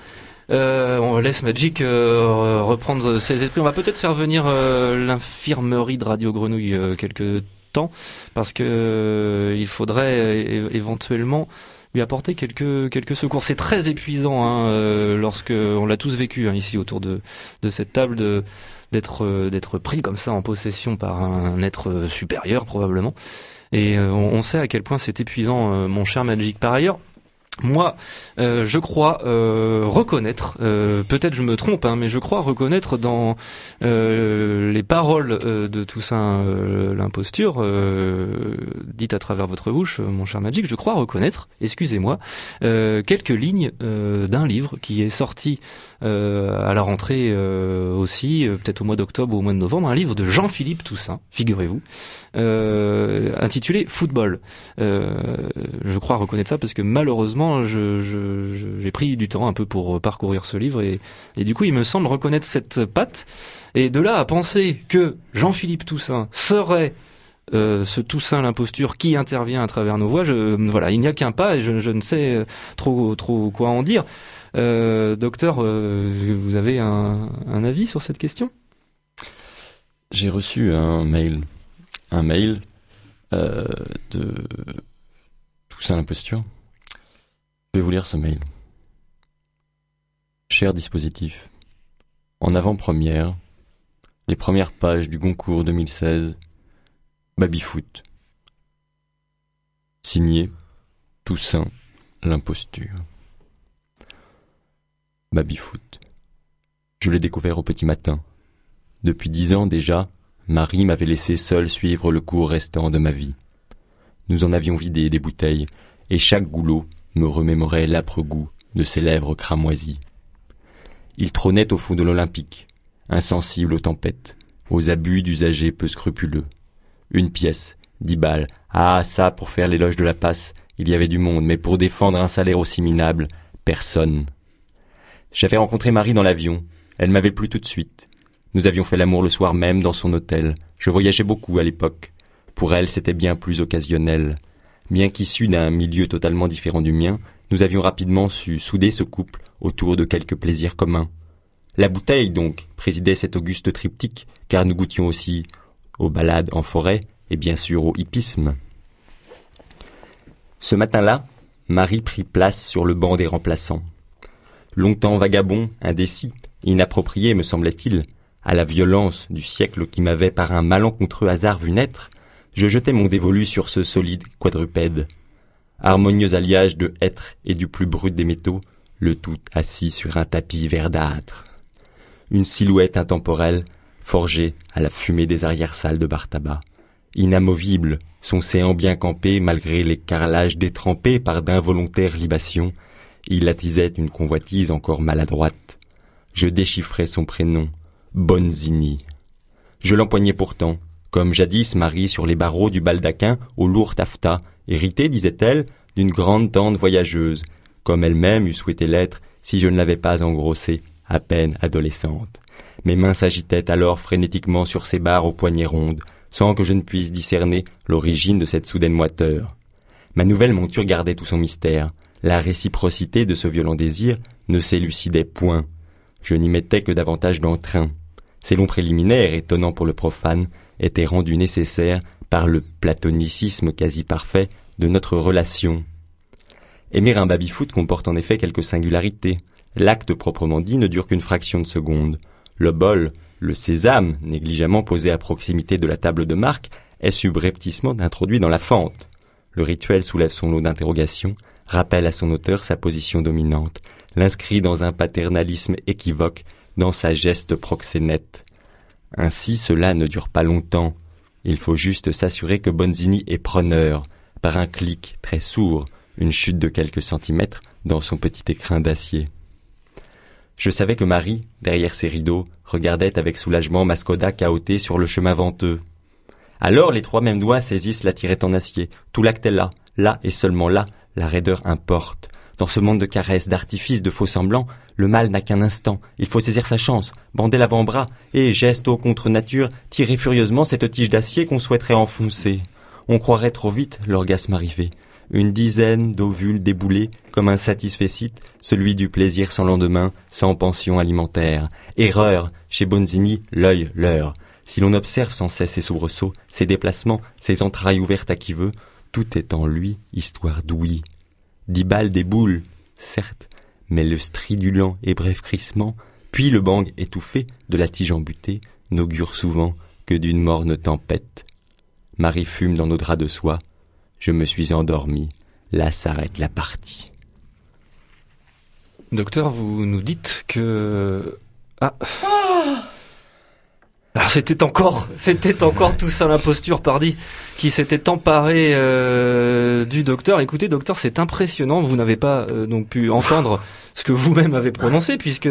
euh, on laisse Magic euh, reprendre ses esprits. On va peut-être faire venir l'infirmerie de Radio Grenouille euh, quelque temps, parce que il faudrait éventuellement lui apporter quelques quelques secours. C'est très épuisant hein, euh, lorsque on l'a tous vécu hein, ici autour de de cette table de d'être euh, d'être pris comme ça en possession par un être euh, supérieur probablement. Et on, sait à quel point c'est épuisant, mon cher Magic. Par ailleurs, moi, euh, je crois euh, reconnaître, euh, peut-être je me trompe, hein, mais je crois reconnaître dans les paroles de Toussaint l'imposture, dites à travers votre bouche, mon cher Magic, je crois reconnaître, excusez-moi, quelques lignes d'un livre qui est sorti à la rentrée euh, aussi, euh, peut-être au mois d'octobre ou au mois de novembre, un livre de Jean-Philippe Toussaint, figurez-vous, euh, intitulé Football. Euh, je crois reconnaître ça parce que malheureusement, je, je- j'ai pris du temps un peu pour parcourir ce livre et, et du coup, il me semble reconnaître cette patte. Et de là à penser que Jean-Philippe Toussaint serait euh, ce Toussaint l'imposture qui intervient à travers nos voix, je, voilà, il n'y a qu'un pas et je, je ne sais trop trop quoi en dire. Euh, docteur, euh, vous avez un, avis sur cette question?
J'ai reçu un mail, un mail euh, de Toussaint l'imposture. Je vais vous lire ce mail. Cher dispositif, en avant-première, les premières pages du Goncourt 2016, Babyfoot. Signé Toussaint l'imposture. Babyfoot. Je l'ai découvert au petit matin. Depuis dix ans déjà, Marie m'avait laissé seul suivre le cours restant de ma vie. Nous en avions vidé des bouteilles, et chaque goulot me remémorait l'âpre goût de ses lèvres cramoisies. Il trônait au fond de l'Olympique, insensible aux tempêtes, aux abus d'usagers peu scrupuleux. Une pièce, dix balles, ah ça, pour faire l'éloge de la passe, il y avait du monde, mais pour défendre un salaire aussi minable, personne. J'avais rencontré Marie dans l'avion, elle m'avait plu tout de suite. Nous avions fait l'amour le soir même dans son hôtel. Je voyageais beaucoup à l'époque. Pour elle, c'était bien plus occasionnel. Bien qu'issus d'un milieu totalement différent du mien, nous avions rapidement su souder ce couple autour de quelques plaisirs communs. La bouteille, donc, présidait cet auguste triptyque, car nous goûtions aussi aux balades en forêt et bien sûr au hippisme. Ce matin-là, Marie prit place sur le banc des remplaçants. Longtemps vagabond, indécis, inapproprié me semblait-il, à la violence du siècle qui m'avait par un malencontreux hasard vu naître, je jetai mon dévolu sur ce solide quadrupède. Harmonieux alliage de hêtre et du plus brut des métaux, le tout assis sur un tapis verdâtre. Une silhouette intemporelle, forgée à la fumée des arrière-salles de bar tabac. Inamovible, son séant bien campé malgré les carrelages détrempés par d'involontaires libations, il attisait une convoitise encore maladroite. Je déchiffrais son prénom, Bonzini. Je l'empoignais pourtant, comme jadis Marie sur les barreaux du baldaquin au lourd taffetas, héritée, disait-elle, d'une grande tante voyageuse, comme elle-même eût souhaité l'être si je ne l'avais pas engrossée, à peine adolescente. Mes mains s'agitaient alors frénétiquement sur ses barres aux poignets rondes, sans que je ne puisse discerner l'origine de cette soudaine moiteur. Ma nouvelle monture gardait tout son mystère. La réciprocité de ce violent désir ne s'élucidait point. Je n'y mettais que davantage d'entrain. Ces longs préliminaires, étonnants pour le profane, étaient rendus nécessaires par le platonicisme quasi parfait de notre relation. Aimer un baby-foot comporte en effet quelques singularités. L'acte proprement dit ne dure qu'une fraction de seconde. Le bol, le sésame, négligemment posé à proximité de la table de marque, est subrepticement introduit dans la fente. Le rituel soulève son lot d'interrogations, rappelle à son auteur sa position dominante, l'inscrit dans un paternalisme équivoque, dans sa geste proxénète. Ainsi cela ne dure pas longtemps. Il faut juste s'assurer que Bonzini est preneur, par un clic très sourd, une chute de quelques centimètres dans son petit écrin d'acier. Je savais que Marie, derrière ses rideaux, regardait avec soulagement ma Skoda caotée sur le chemin venteux. Alors les trois mêmes doigts saisissent la tirette en acier. Tout l'acte est là, là et seulement là, la raideur importe. Dans ce monde de caresses, d'artifices, de faux semblants, le mal n'a qu'un instant. Il faut saisir sa chance, bander l'avant-bras et, geste au contre nature, tirer furieusement cette tige d'acier qu'on souhaiterait enfoncer. On croirait trop vite l'orgasme arrivé. Une dizaine d'ovules déboulés, comme un satisfecit, celui du plaisir sans lendemain, sans pension alimentaire. Erreur, chez Bonzini, l'œil leurre. Si l'on observe sans cesse ses soubresauts, ses déplacements, ses entrailles ouvertes à qui veut, tout est en lui histoire d'ouïe. Dix balles déboulent, certes, mais le stridulent et bref crissement, puis le bang étouffé de la tige embutée, n'augure souvent que d'une morne tempête. Marie fume dans nos draps de soie. Je me suis endormi. Là s'arrête la partie.
Docteur, vous nous dites que... Ah alors c'était encore, c'était encore tout ça l'imposture, pardi, qui s'était emparé euh, du docteur. Écoutez, docteur, c'est impressionnant. Vous n'avez pas euh, donc pu entendre ce que vous-même avez prononcé, puisque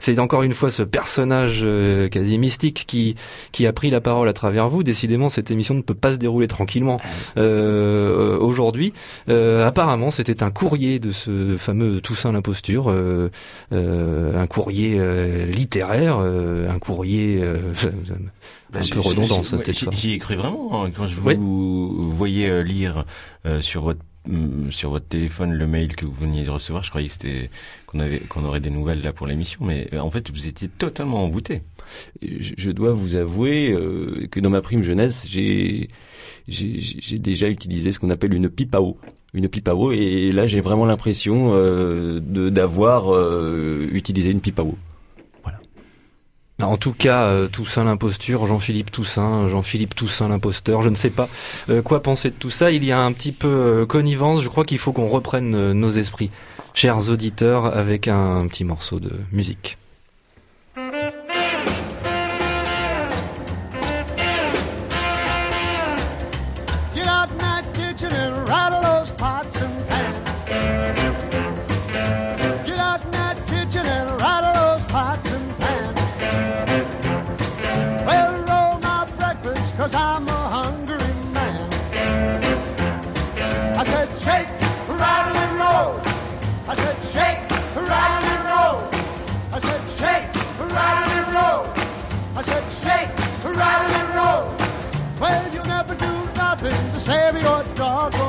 c'est encore une fois ce personnage euh, quasi mystique qui qui a pris la parole à travers vous. Décidément, cette émission ne peut pas se dérouler tranquillement euh, aujourd'hui. Euh, apparemment, c'était un courrier de ce fameux Toussaint l'imposture, euh, euh, un courrier euh, littéraire, euh, un courrier euh, <laughs> un peu redondant,
J'y ai cru vraiment hein, quand je vous voyais lire euh, sur votre sur votre téléphone le mail que vous veniez de recevoir. Je croyais que c'était qu'on avait qu'on aurait des nouvelles là pour l'émission, mais euh, en fait vous étiez totalement envoûté.
Je, je dois vous avouer euh, que dans ma prime jeunesse, j'ai j'ai déjà utilisé ce qu'on appelle une pipe à eau. Une pipe à eau, et là j'ai vraiment l'impression euh, d'avoir euh, utilisé une pipe à eau.
En tout cas, euh, Toussaint l'imposture, Jean-Philippe Toussaint, Jean-Philippe Toussaint l'imposteur, je ne sais pas euh, quoi penser de tout ça. Il y a un petit peu euh, connivence. Je crois qu'il faut qu'on reprenne euh, nos esprits, chers auditeurs, avec un petit morceau de musique.
Savior dog.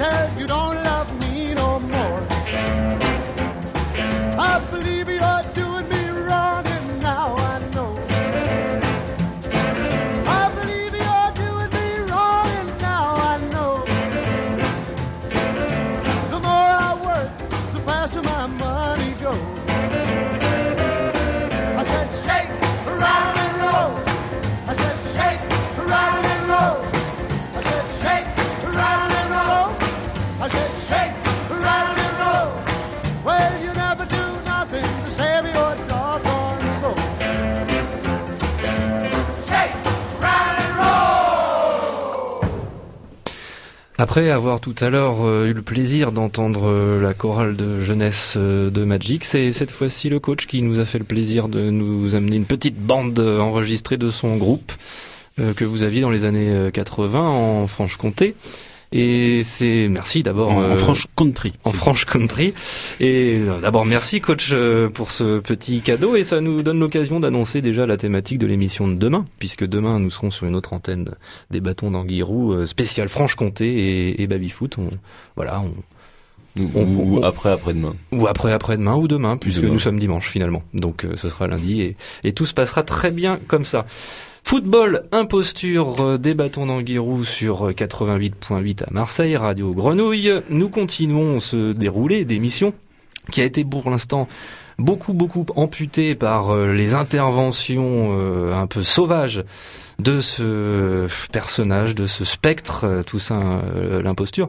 Tell you don't
Après avoir tout à l'heure euh, eu le plaisir d'entendre euh, la chorale de jeunesse euh, de Magic, c'est cette fois-ci le coach qui nous a fait le plaisir de nous amener une petite bande enregistrée de son groupe que vous aviez dans les années euh, 80 en Franche-Comté. Et c'est merci d'abord
En, en
euh,
Franche Country.
en Franche Country. Et euh, d'abord merci coach euh, pour ce petit cadeau et ça nous donne l'occasion d'annoncer déjà la thématique de l'émission de demain, puisque demain nous serons sur une autre antenne des bâtons d'Anguirou spécial Franche-Comté et, et Babyfoot. On, voilà, on,
Ou,
On-
ou
on-
après, après-demain.
ou après après-demain ou demain, puisque
Demain.
nous sommes dimanche finalement. Donc euh, ce sera lundi et, et tout se passera très bien comme ça. Football, imposture euh, des bâtons d'Anguirou sur euh, 88.8 à Marseille, Radio Grenouille. Nous continuons ce déroulé d'émission qui a été pour l'instant beaucoup beaucoup amputé par euh, les interventions euh, un peu sauvages de ce personnage, de ce spectre, euh, tout ça, euh, l'imposture.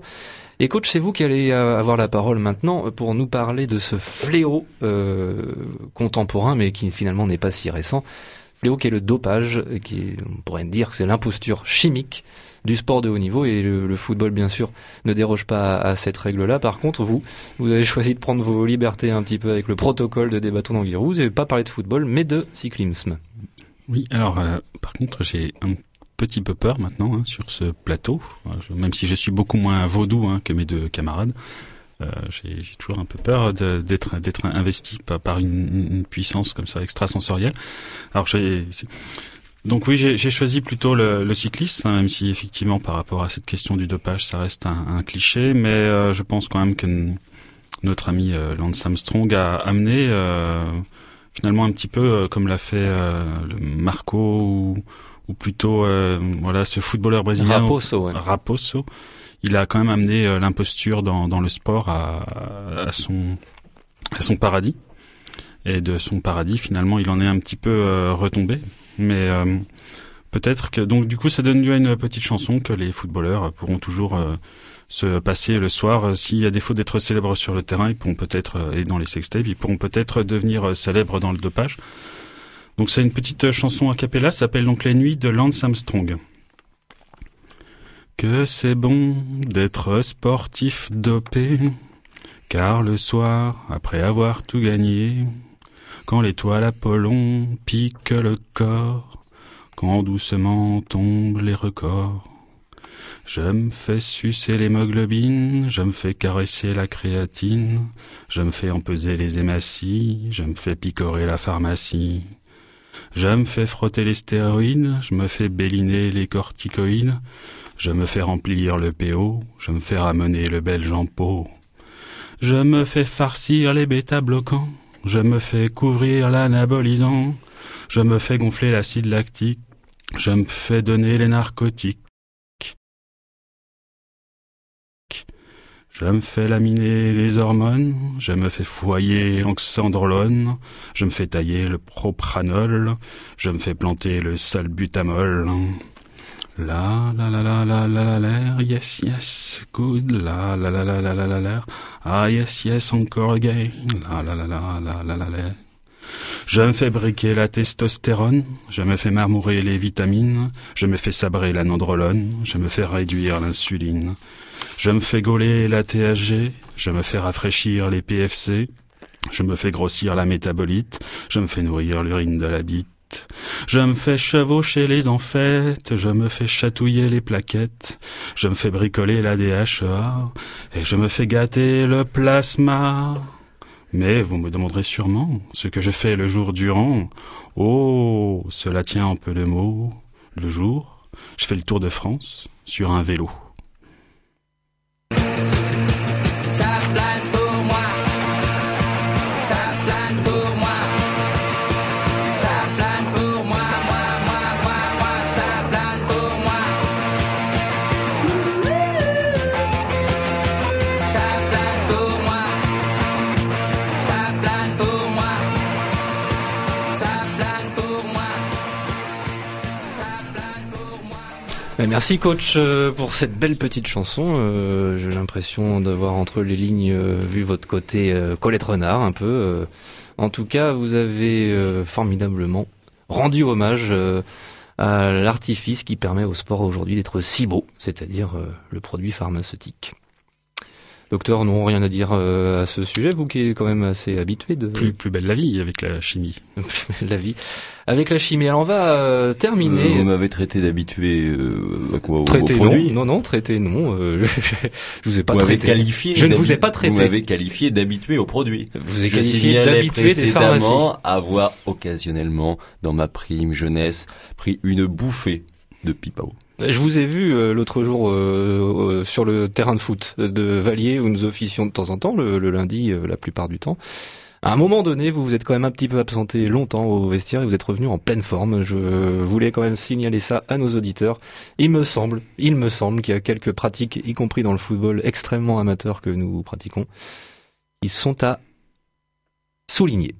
Et coach, c'est vous qui allez euh, avoir la parole maintenant euh, pour nous parler de ce fléau euh, contemporain, mais qui finalement n'est pas si récent. Fléau qui est le dopage, qui on pourrait dire que c'est l'imposture chimique du sport de haut niveau et le, football bien sûr ne déroge pas à, cette règle-là. Par contre, vous, vous avez choisi de prendre vos libertés un petit peu avec le protocole de des bâtons d'Anguirou. Vous n'avez pas parlé de football, mais de cyclisme.
Oui, alors euh, par contre, j'ai un petit peu peur maintenant hein, sur ce plateau, Euh, même si je suis beaucoup moins vaudou hein, que mes deux camarades. Euh, j'ai toujours un peu peur d'être d'être investi par, une, une puissance comme ça extrasensorielle. Alors j'ai donc oui, j'ai choisi plutôt le, le cyclisme, hein, même si effectivement par rapport à cette question du dopage, ça reste un, un cliché, mais euh, je pense quand même que notre ami euh, Lance Armstrong a amené euh, finalement un petit peu comme l'a fait le Marco ou, ou plutôt voilà ce footballeur brésilien
Raposo, ouais.
Raposo. Il a quand même amené euh, l'imposture dans, le sport à, son paradis. Et de son paradis finalement il en est un petit peu euh, retombé. Mais euh, peut-être que donc du coup ça donne lieu à une petite chanson que les footballeurs pourront toujours se passer le soir. S'il y a défaut d'être célèbres sur le terrain ils pourront peut-être et dans les sextapes ils pourront peut-être devenir célèbres dans le dopage. Donc c'est une petite chanson a cappella s'appelle donc Les Nuits de Lance Armstrong que c'est bon d'être sportif dopé car le soir après avoir tout gagné quand l'étoile Apollon pique le corps, quand doucement tombent les records. Je me fais sucer l'hémoglobine, je me fais caresser la créatine, je me fais empeser les hématies, je me fais picorer la pharmacie. Je me fais frotter les stéroïdes, je me fais béliner les corticoïdes, je me fais remplir le PO, je me fais ramener le belge en pot. Je me fais farcir les bêta-bloquants, je me fais couvrir l'anabolisant, je me fais gonfler l'acide lactique, je me fais donner les narcotiques. Je me fais laminer les hormones, je me fais foyer l'oxandrolone, je me fais tailler le propranol, je me fais planter le salbutamol. La la la la la la la la yes yes good la la la la la la la la ah yes yes encore again la la la la la la la la Je me fais briquer la testostérone, je me fais marmourer les vitamines, je me fais sabrer la nandrolone, je me fais réduire l'insuline. Je me fais gauler la THG, je me fais rafraîchir les PFC, je me fais grossir la métabolite, je me fais nourrir l'urine de la bite. Je me fais chevaucher les enfêtes, je me fais chatouiller les plaquettes, je me fais bricoler la DHA, et je me fais gâter le plasma. Mais vous me demanderez sûrement ce que je fais le jour durant. Oh, cela tient en peu de mots. Le jour, je fais le tour de France sur un vélo.
Merci coach euh, pour cette belle petite chanson. Euh, J'ai l'impression d'avoir entre les lignes euh, vu votre côté euh, Colette Renard un peu. En tout cas, vous avez formidablement rendu hommage à l'artifice qui permet au sport aujourd'hui d'être si beau, c'est-à-dire le produit pharmaceutique. Docteur, non, rien à dire euh, à ce sujet, vous qui êtes quand même assez habitué de
Plus, plus belle la vie avec la chimie. <laughs>
la vie avec la chimie. Alors on va euh, terminer.
Euh, vous m'avez traité d'habitué euh, à quoi
Traité
au
non,
produit
non, non, traité non. euh, <laughs> je vous ai pas
Vous m'avez
traité.
qualifié.
Je ne vous ai pas traité.
Vous m'avez qualifié d'habitué au produit.
Vous avez
Je
qualifié d'habitué des
précédemment avoir occasionnellement, dans ma prime jeunesse, pris une bouffée de pipao.
Je vous ai vu euh, l'autre jour euh, euh, sur le terrain de foot de Valier où nous officions de temps en temps, le, le lundi euh, la plupart du temps. À un moment donné, vous vous êtes quand même un petit peu absenté longtemps au vestiaire et vous êtes revenu en pleine forme. Je voulais quand même signaler ça à nos auditeurs. Il me semble, il me semble qu'il y a quelques pratiques, y compris dans le football extrêmement amateur que nous pratiquons, qui sont à souligner.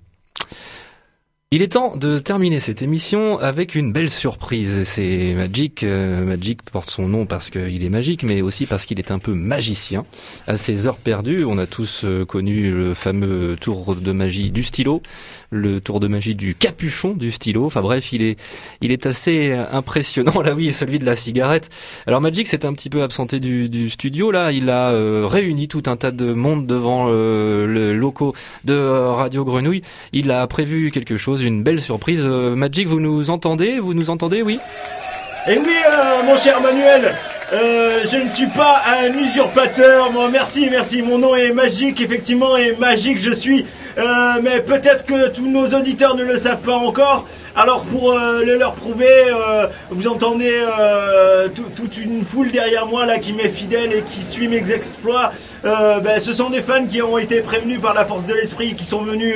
Il est temps de terminer cette émission avec une belle surprise. C'est Magic. euh, Magic porte son nom parce qu'il est magique, mais aussi parce qu'il est un peu magicien. À ses heures perdues, on a tous euh, connu le fameux tour de magie du stylo, le tour de magie du capuchon du stylo. Enfin bref, il est, il est assez impressionnant. <laughs> Là oui, celui de la cigarette. Alors Magic s'est un petit peu absenté du, studio. Là, il a euh, réuni tout un tas de monde devant le locaux de Radio Grenouille. Il a prévu quelque chose, une belle surprise. Euh, Magic, vous nous entendez Vous nous entendez Oui?
Et oui, euh, mon cher Manuel, euh, je ne suis pas un usurpateur. Moi, merci, merci. Mon nom est magique, effectivement, et magique je suis. Euh, mais peut-être que tous nos auditeurs ne le savent pas encore. Alors pour euh, le leur prouver, vous entendez tout- toute une foule derrière moi là qui m'est fidèle et qui suit mes exploits. Ben, ce sont des fans qui ont été prévenus par la force de l'esprit, qui sont venus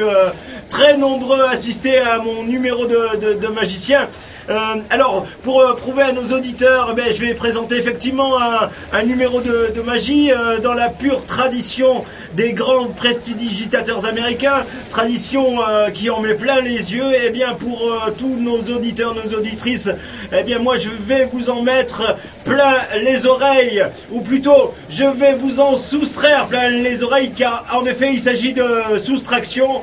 très nombreux assister à mon numéro de magicien. Euh, alors, pour euh, prouver à nos auditeurs, ben, je vais présenter effectivement un, numéro de, magie euh, dans la pure tradition des grands prestidigitateurs américains, tradition qui en met plein les yeux. Et bien, pour tous nos auditeurs, nos auditrices, eh bien, moi, je vais vous en mettre plein les oreilles, ou plutôt, je vais vous en soustraire plein les oreilles, car en effet, il s'agit de soustraction.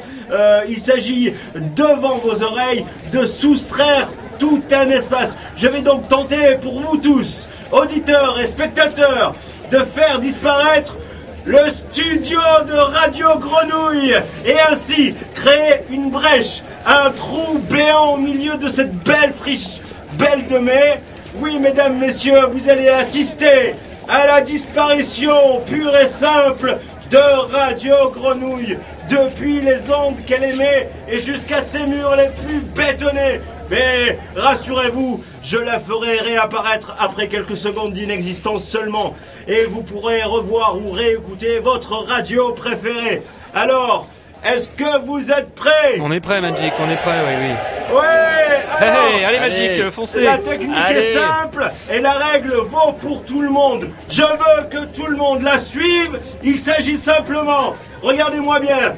Il s'agit devant vos oreilles de soustraire tout un espace. Je vais donc tenter pour vous tous, auditeurs et spectateurs, de faire disparaître le studio de Radio Grenouille et ainsi créer une brèche, un trou béant au milieu de cette belle friche, belle de mai. Oui, mesdames, messieurs, vous allez assister à la disparition pure et simple de Radio Grenouille depuis les ondes qu'elle émet et jusqu'à ses murs les plus bétonnés. Mais rassurez-vous, je la ferai réapparaître après quelques secondes d'inexistence seulement et vous pourrez revoir ou réécouter votre radio préférée. Alors, est-ce que vous êtes prêts?
On est prêt, Magic, on est prêt, oui, oui.
Ouais alors,
Hey, allez, Magic, foncez
La technique est simple et la règle vaut pour tout le monde. Je veux que tout le monde la suive. Il s'agit simplement, regardez-moi bien,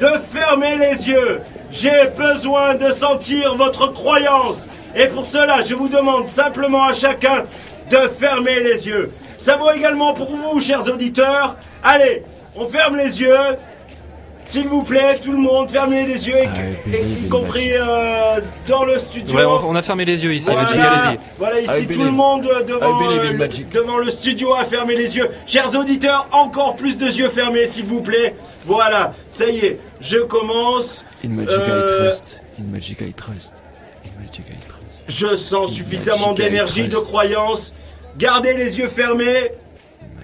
de fermer les yeux. J'ai besoin de sentir votre croyance. Et pour cela, je vous demande simplement à chacun de fermer les yeux. Ça vaut également pour vous, chers auditeurs. Allez, on ferme les yeux. S'il vous plaît, tout le monde, fermez les yeux, y-
I
y, compris euh, dans le studio.
Ouais, on, a fermé les yeux ici,
Voilà,
Magic, allez-y.
voilà, ici tout le monde euh, devant,
in
euh, devant le studio a fermé les yeux. Chers auditeurs, encore plus de yeux fermés, s'il vous plaît. Voilà, ça y est, je commence.
In Magic
Euh,
I trust. In Magic I trust. In Magic I trust.
Je sens suffisamment d'énergie, de croyance. Gardez les yeux fermés.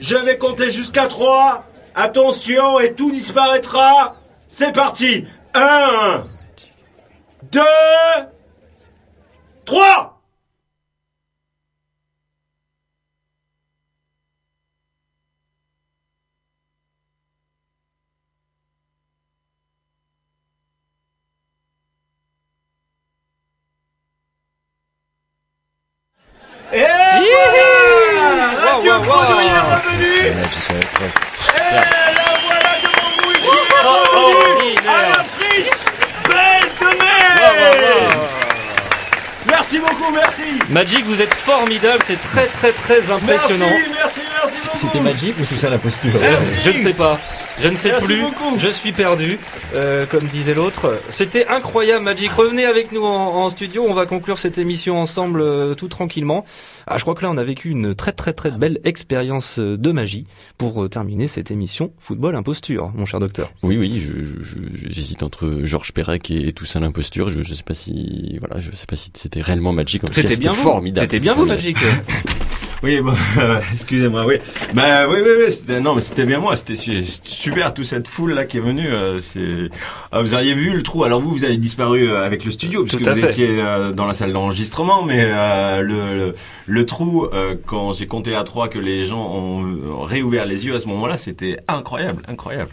Je vais compter jusqu'à 3. Attention, et tout disparaîtra. C'est parti. 1, 2, 3.
Magic,
vous
êtes formidable, c'est très très très impressionnant.
Merci, merci, merci
C'était magique ou c'est ça la posture
Je ne sais pas. Je ne sais
Merci
plus.
beaucoup.
Je suis perdu, euh, comme disait l'autre. C'était incroyable, Magic. Revenez avec nous en, en studio. On va conclure cette émission ensemble euh, tout tranquillement. Ah, je crois que là, on a vécu une très très très belle expérience euh, de magie pour euh, terminer cette émission Football Imposture, mon cher docteur.
Oui, oui, je, je- je- j'hésite entre Georges Perec et, et Toussaint l'imposture. Je, je sais pas si, voilà, je sais pas si c'était réellement Magic.
C'était bien vous.
formidable.
C'était bien vous. Magic. <laughs>
Oui, bon, euh, <laughs> excusez-moi, oui. Bah oui, oui, oui, c'était, non, mais c'était bien moi, c'était su- super, toute cette foule là qui est venue. euh, c'est, Ah, vous auriez vu le trou. Alors vous, vous avez disparu euh, avec le studio puisque vous
fait.
étiez euh, dans la salle d'enregistrement, mais euh, le, le le trou euh, quand j'ai compté à trois que les gens ont réouvert les yeux à ce moment-là, c'était incroyable, incroyable.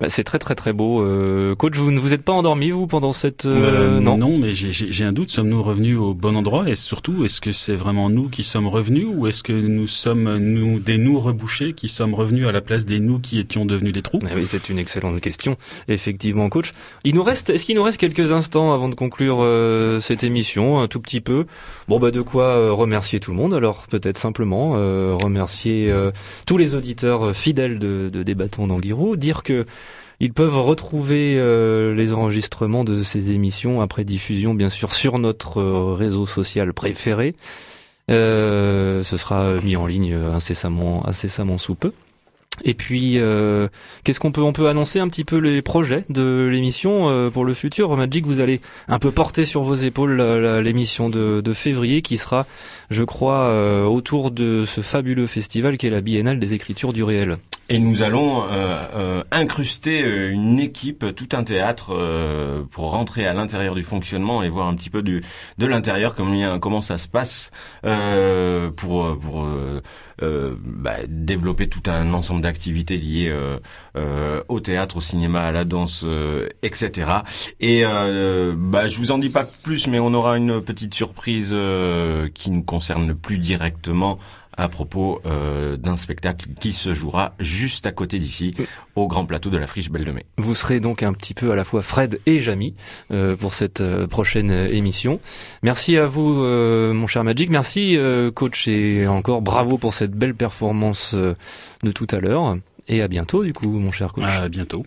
Bah, c'est très très très beau. Euh, coach, vous ne vous êtes pas endormi vous pendant cette euh,
Euh,
non?
mais j'ai- un doute. Sommes-nous revenus au bon endroit? Et surtout, est-ce que c'est vraiment nous qui sommes revenus ou est-ce que nous sommes nous des nous rebouchés qui sommes revenus à la place des nous qui étions devenus des trous?
Ah oui, c'est une excellente question, effectivement, coach. Il nous reste, est-ce qu'il nous reste quelques instants avant de conclure euh, cette émission, un tout petit peu Bon, bah de quoi euh, remercier tout le monde. Alors peut-être simplement euh, remercier euh, tous les auditeurs fidèles de, de Débattons d'Anguirou, dire que ils peuvent retrouver euh, les enregistrements de ces émissions après diffusion, bien sûr, sur notre euh, réseau social préféré. Euh, ce sera mis en ligne incessamment, incessamment sous peu. Et puis, euh, qu'est-ce qu'on peut on peut annoncer un petit peu les projets de l'émission euh, pour le futur? Magic, vous allez un peu porter sur vos épaules l'émission de, février qui sera, je crois, euh, autour de ce fabuleux festival qui est la Biennale des Écritures du réel.
Et nous allons euh, euh, incruster euh, une équipe, tout un théâtre, pour rentrer à l'intérieur du fonctionnement et voir un petit peu du, de l'intérieur comment, comment ça se passe, pour, pour bah, développer tout un ensemble d'activités liées au théâtre, au cinéma, à la danse, etc. Et bah, je vous en dis pas plus, mais on aura une petite surprise qui nous concerne plus directement à propos euh, d'un spectacle qui se jouera juste à côté d'ici, au grand plateau de la Friche Belle de Mai.
Vous serez donc un petit peu à la fois Fred et Jamy euh, pour cette euh, prochaine euh, émission. Merci à vous, euh, mon cher Magic. Merci, euh, coach, et encore bravo pour cette belle performance euh, de tout à l'heure. Et à bientôt, du coup, mon cher coach.
À bientôt.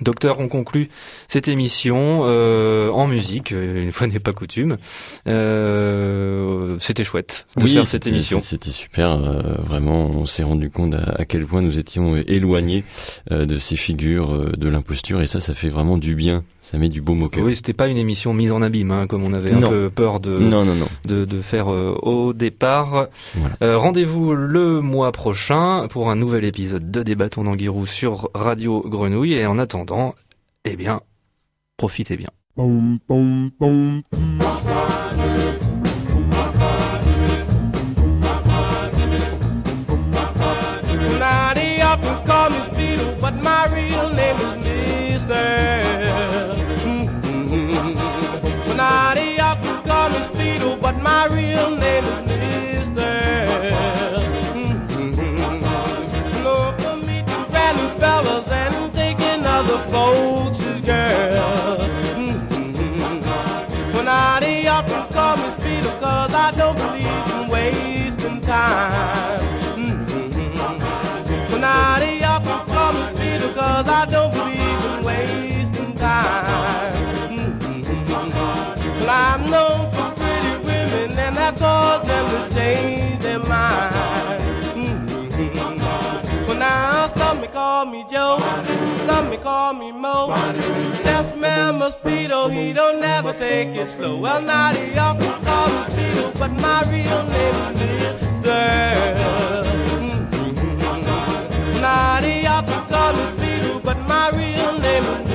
Docteur, on conclut cette émission euh, en musique, euh, une fois n'est pas coutume. Euh, C'était chouette de faire cette émission.
C'était super, euh, vraiment. On s'est rendu compte à, à quel point nous étions éloignés de ces figures de l'imposture, et ça, ça fait vraiment du bien. Ça met du beau au cœur.
Oui, c'était pas une émission mise en abîme, hein, comme on avait un peu peur de,
Non, non, non.
de, de faire euh, au départ.
Voilà.
Euh, Rendez-vous le mois prochain pour un nouvel épisode de Débattons d'Anguirou sur Radio Grenouille. Et en attendant, eh bien, profitez bien.
folks' girl. Mm-hmm.
Well, now they ought to call me Peter, cause I don't believe in wasting time. Mm-hmm. Well, now they ought to call me Peter, cause I don't believe in wasting time. Mm-hmm. Well, I'm known for pretty women, and I
cause them to change their mind. Some may call me Mo. That's man Mosquito, he don't never take it slow. Well, now they often call me Speedo, but my real name is. Mm-hmm. Now they often call me Speedo, but my real name is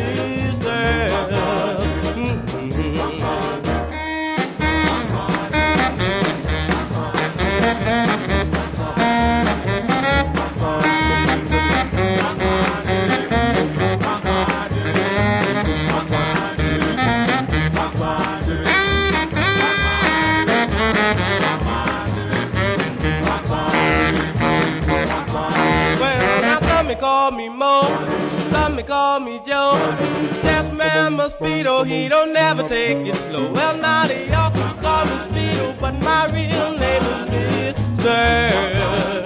speedo, he don't never take it slow. Well, now they all can call me speedo, but my real name is Mister.